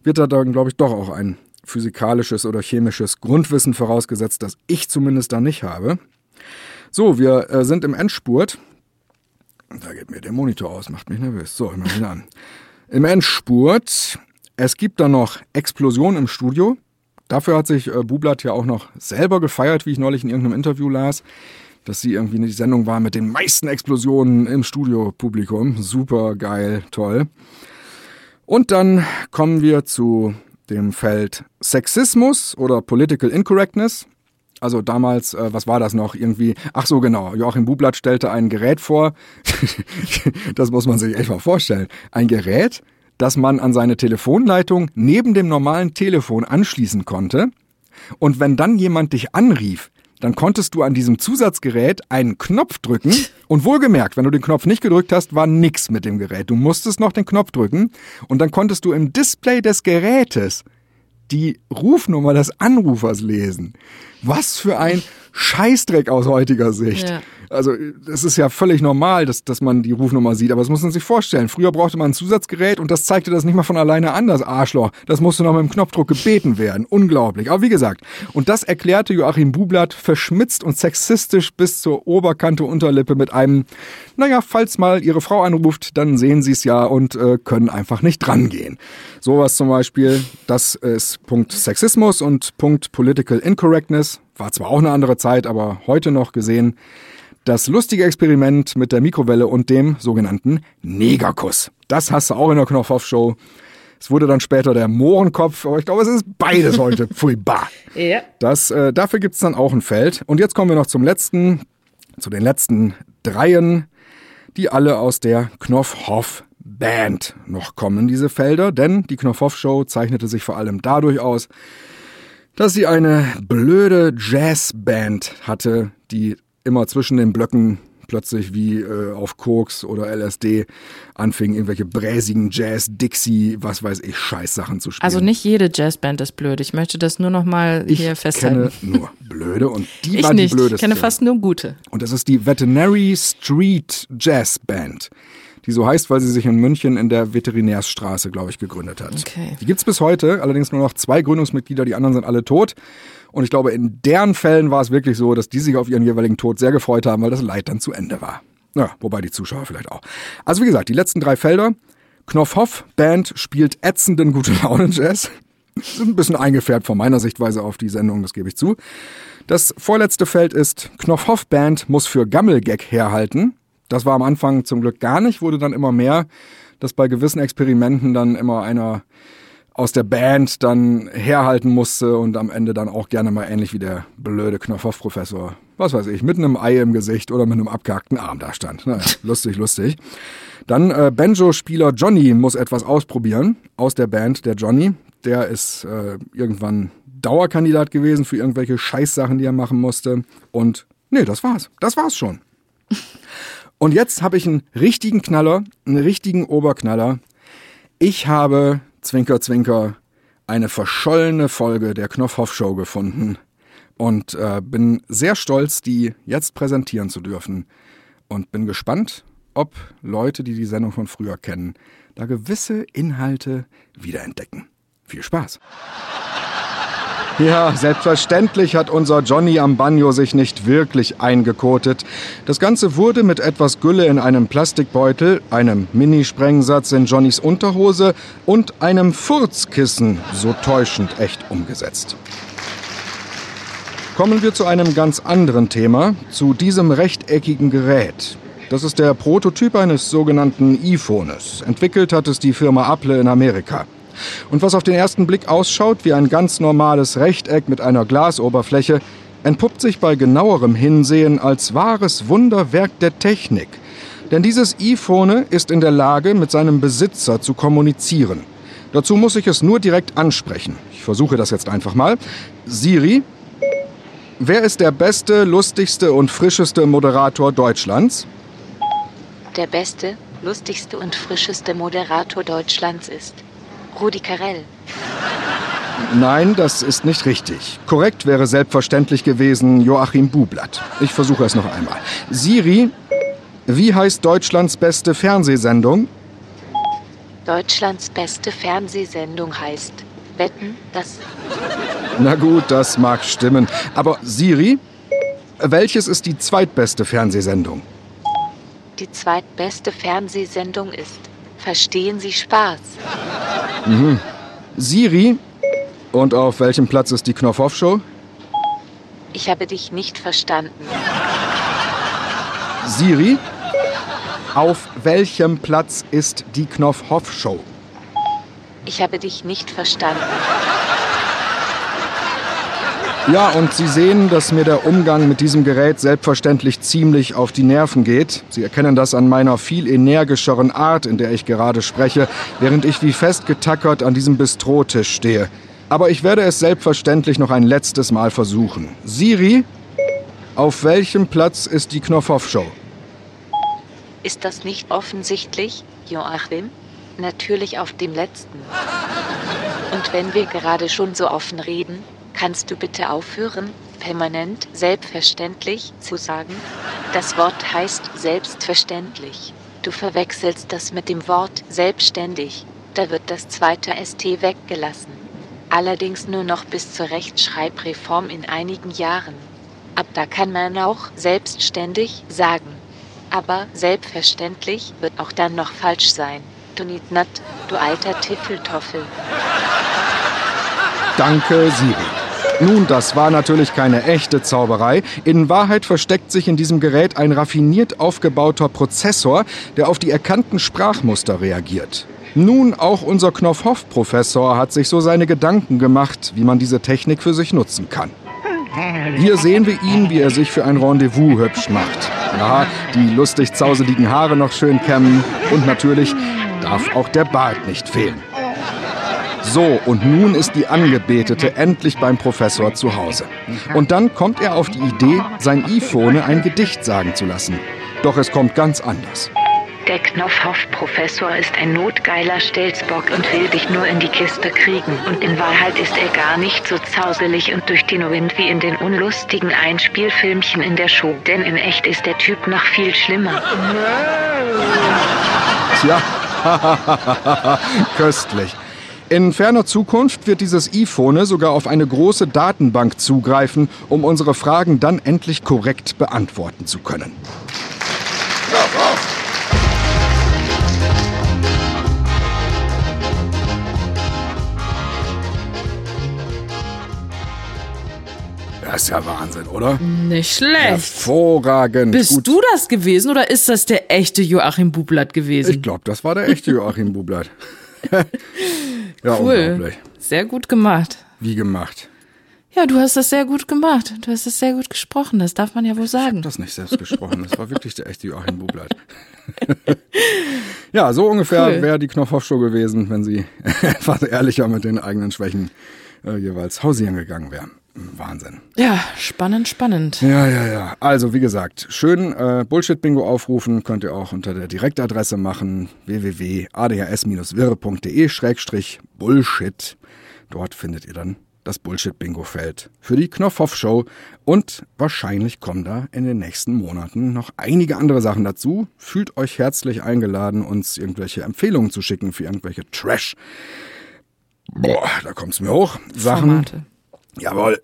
wird da dann, glaube ich, doch auch ein physikalisches oder chemisches Grundwissen vorausgesetzt, das ich zumindest da nicht habe. So, wir äh, sind im Endspurt. Da geht mir der Monitor aus, macht mich nervös. So, ich mach ihn an. Im Endspurt. Es gibt da noch Explosion im Studio. Dafür hat sich äh, Bublatt ja auch noch selber gefeiert, wie ich neulich in irgendeinem Interview las, dass sie irgendwie die Sendung war mit den meisten Explosionen im Studiopublikum. Super geil, toll. Und dann kommen wir zu dem Feld Sexismus oder Political Incorrectness. Also damals, äh, was war das noch? Irgendwie, ach so genau, Joachim Bublatt stellte ein Gerät vor, das muss man sich echt mal vorstellen. Ein Gerät, das man an seine Telefonleitung neben dem normalen Telefon anschließen konnte. Und wenn dann jemand dich anrief, dann konntest du an diesem Zusatzgerät einen Knopf drücken und wohlgemerkt, wenn du den Knopf nicht gedrückt hast, war nix mit dem Gerät. Du musstest noch den Knopf drücken und dann konntest du im Display des Gerätes die Rufnummer des Anrufers lesen. Was für ein Scheißdreck aus heutiger Sicht. Ja. Also es ist ja völlig normal, dass, dass man die Rufnummer sieht, aber das muss man sich vorstellen. Früher brauchte man ein Zusatzgerät und das zeigte das nicht mal von alleine an, das Arschloch. Das musste noch mit dem Knopfdruck gebeten werden. Unglaublich. Aber wie gesagt, und das erklärte Joachim Bublatt verschmitzt und sexistisch bis zur Oberkante Unterlippe mit einem, naja, falls mal Ihre Frau anruft, dann sehen Sie es ja und äh, können einfach nicht drangehen. Sowas zum Beispiel, das ist Punkt Sexismus und Punkt Political Incorrectness. War zwar auch eine andere Zeit, aber heute noch gesehen das lustige Experiment mit der Mikrowelle und dem sogenannten Negerkuss. Das hast du auch in der Knopfhoff-Show. Es wurde dann später der Mohrenkopf, aber ich glaube, es ist beides heute. Pfui, bah. Ja. Das, äh, dafür gibt's dann auch ein Feld. Und jetzt kommen wir noch zum letzten, zu den letzten dreien, die alle aus der Knopfhoff Band noch kommen, diese Felder. Denn die Knopfhoff Show zeichnete sich vor allem dadurch aus, dass sie eine blöde Jazzband hatte, die immer zwischen den Blöcken plötzlich wie äh, auf Koks oder LSD anfing, irgendwelche bräsigen Jazz, Dixie, was weiß ich, Scheißsachen zu spielen. Also nicht jede Jazzband ist blöd. Ich möchte das nur noch mal ich hier festhalten. kenne nur blöde und die ich war nicht. die blödeste. Ich kenne fast nur gute. Und das ist die Veterinary Street Jazz Band, die so heißt, weil sie sich in München in der Veterinärsstraße, glaube ich, gegründet hat. Okay. Die gibt's bis heute, allerdings nur noch zwei Gründungsmitglieder, die anderen sind alle tot. Und ich glaube, in deren Fällen war es wirklich so, dass die sich auf ihren jeweiligen Tod sehr gefreut haben, weil das Leid dann zu Ende war. Ja, wobei die Zuschauer vielleicht auch. Also wie gesagt, die letzten drei Felder. Knopfhoff Band spielt ätzenden gute Laune Jazz. Ein bisschen eingefärbt von meiner Sichtweise auf die Sendung, das gebe ich zu. Das vorletzte Feld ist Knopfhoff Band muss für Gammelgag herhalten. Das war am Anfang zum Glück gar nicht, wurde dann immer mehr, dass bei gewissen Experimenten dann immer einer aus der Band dann herhalten musste und am Ende dann auch gerne mal ähnlich wie der blöde Knopfhoff-Professor, was weiß ich, mit einem Ei im Gesicht oder mit einem abgehackten Arm da stand. Naja, lustig, lustig. Dann äh, Banjo-Spieler Johnny muss etwas ausprobieren aus der Band. Der Johnny, der ist äh, irgendwann Dauerkandidat gewesen für irgendwelche Scheißsachen, die er machen musste. Und nee, das war's. Das war's schon. Und jetzt habe ich einen richtigen Knaller, einen richtigen Oberknaller. Ich habe, Zwinker, Zwinker, eine verschollene Folge der Knopfhoff Show gefunden und äh, bin sehr stolz, die jetzt präsentieren zu dürfen. Und bin gespannt, ob Leute, die die Sendung von früher kennen, da gewisse Inhalte wiederentdecken. Viel Spaß! Ja, selbstverständlich hat unser Johnny am Banjo sich nicht wirklich eingekotet. Das Ganze wurde mit etwas Gülle in einem Plastikbeutel, einem Minisprengsatz in Johnnys Unterhose und einem Furzkissen so täuschend echt umgesetzt. Kommen wir zu einem ganz anderen Thema, zu diesem rechteckigen Gerät. Das ist der Prototyp eines sogenannten iPhones. Entwickelt hat es die Firma Apple in Amerika. Und was auf den ersten Blick ausschaut wie ein ganz normales Rechteck mit einer Glasoberfläche, entpuppt sich bei genauerem Hinsehen als wahres Wunderwerk der Technik. Denn dieses iPhone ist in der Lage, mit seinem Besitzer zu kommunizieren. Dazu muss ich es nur direkt ansprechen. Ich versuche das jetzt einfach mal. Siri, wer ist der beste, lustigste und frischeste Moderator Deutschlands? Der beste, lustigste und frischeste Moderator Deutschlands ist Rudi Carell. Nein, das ist nicht richtig. Korrekt wäre selbstverständlich gewesen Joachim Bublatt. Ich versuche es noch einmal. Siri, wie heißt Deutschlands beste Fernsehsendung? Deutschlands beste Fernsehsendung heißt Wetten, das Na gut, das mag stimmen. Aber Siri, welches ist die zweitbeste Fernsehsendung? die zweitbeste Fernsehsendung ist. Verstehen Sie Spaß? Siri, und auf welchem Platz ist die Knopf-Off-Show? Ich habe dich nicht verstanden. Siri, auf welchem Platz ist die Knopf-Hoff-Show? Ich habe dich nicht verstanden. Ja, und Sie sehen, dass mir der Umgang mit diesem Gerät selbstverständlich ziemlich auf die Nerven geht. Sie erkennen das an meiner viel energischeren Art, in der ich gerade spreche, während ich wie festgetackert an diesem Bistrotisch stehe. Aber ich werde es selbstverständlich noch ein letztes Mal versuchen. Siri, auf welchem Platz ist die Knopfhoff-Show? Ist das nicht offensichtlich, Joachim? Natürlich auf dem letzten. Und wenn wir gerade schon so offen reden, kannst du bitte aufhören, permanent selbstverständlich zu sagen? Das Wort heißt selbstverständlich. Du verwechselst das mit dem Wort selbstständig. Da wird das zweite ST weggelassen. Allerdings nur noch bis zur Rechtschreibreform in einigen Jahren. Ab da kann man auch selbstständig sagen. Aber selbstverständlich wird auch dann noch falsch sein. Du Nietnat, du alter Tiffeltoffel. Danke, Siri. Nun, das war natürlich keine echte Zauberei. In Wahrheit versteckt sich in diesem Gerät ein raffiniert aufgebauter Prozessor, der auf die erkannten Sprachmuster reagiert. Nun, auch unser Knopfhoff-Professor hat sich so seine Gedanken gemacht, wie man diese Technik für sich nutzen kann. Hier sehen wir ihn, wie er sich für ein Rendezvous hübsch macht. Ja, die lustig zauseligen Haare noch schön kämmen und natürlich darf auch der Bart nicht fehlen. So, und nun ist die Angebetete endlich beim Professor zu Hause. Und dann kommt er auf die Idee, sein iPhone ein Gedicht sagen zu lassen. Doch es kommt ganz anders. Der Knopfhoff-Professor ist ein notgeiler Stelzbock und will dich nur in die Kiste kriegen. Und in Wahrheit ist er gar nicht so zauselig und durch den Wind wie in den unlustigen Einspielfilmchen in der Show. Denn in echt ist der Typ noch viel schlimmer. Tja, köstlich. In ferner Zukunft wird dieses iPhone sogar auf eine große Datenbank zugreifen, um unsere Fragen dann endlich korrekt beantworten zu können. Das ist ja Wahnsinn, oder? Nicht schlecht. Hervorragend. Bist Gut. du das gewesen oder ist das der echte Joachim Bublatt gewesen? Ich glaube, das war der echte Joachim Bublatt. ja, cool. Sehr gut gemacht. Wie gemacht. Ja, du hast das sehr gut gemacht. Du hast das sehr gut gesprochen, das darf man ja wohl sagen. Das nicht selbst gesprochen. Das war wirklich der echte Joachim Bublatt. ja, so ungefähr Cool. wäre die Knopfhoff-Show gewesen, wenn sie etwas ehrlicher mit den eigenen Schwächen äh, jeweils hausieren gegangen wären. Wahnsinn. Ja, spannend, spannend. Ja, ja, ja. Also, wie gesagt, schön äh, Bullshit-Bingo aufrufen könnt ihr auch unter der Direktadresse machen www.adhs-wirre.de-bullshit. Dort findet ihr dann das Bullshit-Bingo-Feld für die Knopfhoff-Show. Und wahrscheinlich kommen da in den nächsten Monaten noch einige andere Sachen dazu. Fühlt euch herzlich eingeladen, uns irgendwelche Empfehlungen zu schicken für irgendwelche Trash. Boah, da kommt's mir hoch. Sachen. Formate. Jawohl.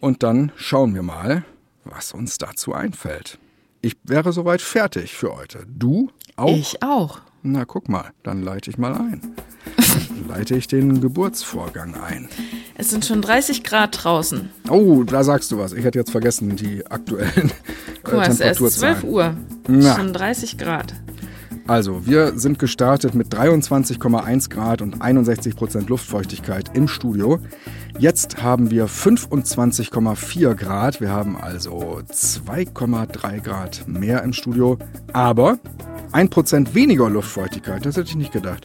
Und dann schauen wir mal, was uns dazu einfällt. Ich wäre soweit fertig für heute. Du auch? Ich auch. Na, guck mal, dann leite ich mal ein. Dann leite ich den Geburtsvorgang ein. Es sind schon 30 Grad draußen. Oh, da sagst du was. Ich hätte jetzt vergessen, die aktuellen Guck mal, äh, es ist erst Temperaturzahlen. 12 Uhr. Na. Schon 30 Grad. Also, wir sind gestartet mit 23,1 Grad und 61 Prozent Luftfeuchtigkeit im Studio. Jetzt haben wir 25,4 Grad. Wir haben also 2,3 Grad mehr im Studio. Aber 1 Prozent weniger Luftfeuchtigkeit. Das hätte ich nicht gedacht.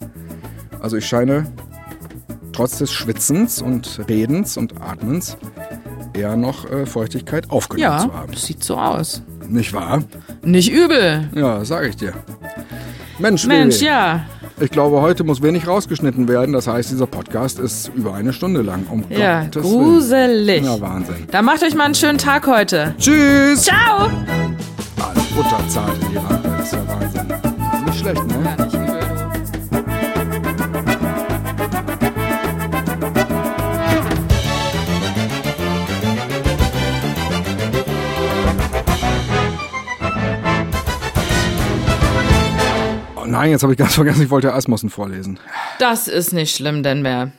Also, ich scheine trotz des Schwitzens und Redens und Atmens eher noch äh, Feuchtigkeit aufgenommen Ja, zu haben. das sieht so aus. Nicht wahr? Nicht übel. Ja, sage ich dir. Mensch, Mensch, Willi. ja. Ich glaube, heute muss wenig rausgeschnitten werden. Das heißt, dieser Podcast ist über eine Stunde lang. Um Ja, Gottes gruselig. Willen. Ja, Wahnsinn. Dann macht euch mal einen schönen Tag heute. Tschüss! Ciao. Alles butterzart in die Rande. Das ist ja Wahnsinn. Nicht schlecht, ne? Ja, nicht nein, jetzt habe ich ganz vergessen, ich wollte Asmussen vorlesen. Das ist nicht schlimm, denn mehr.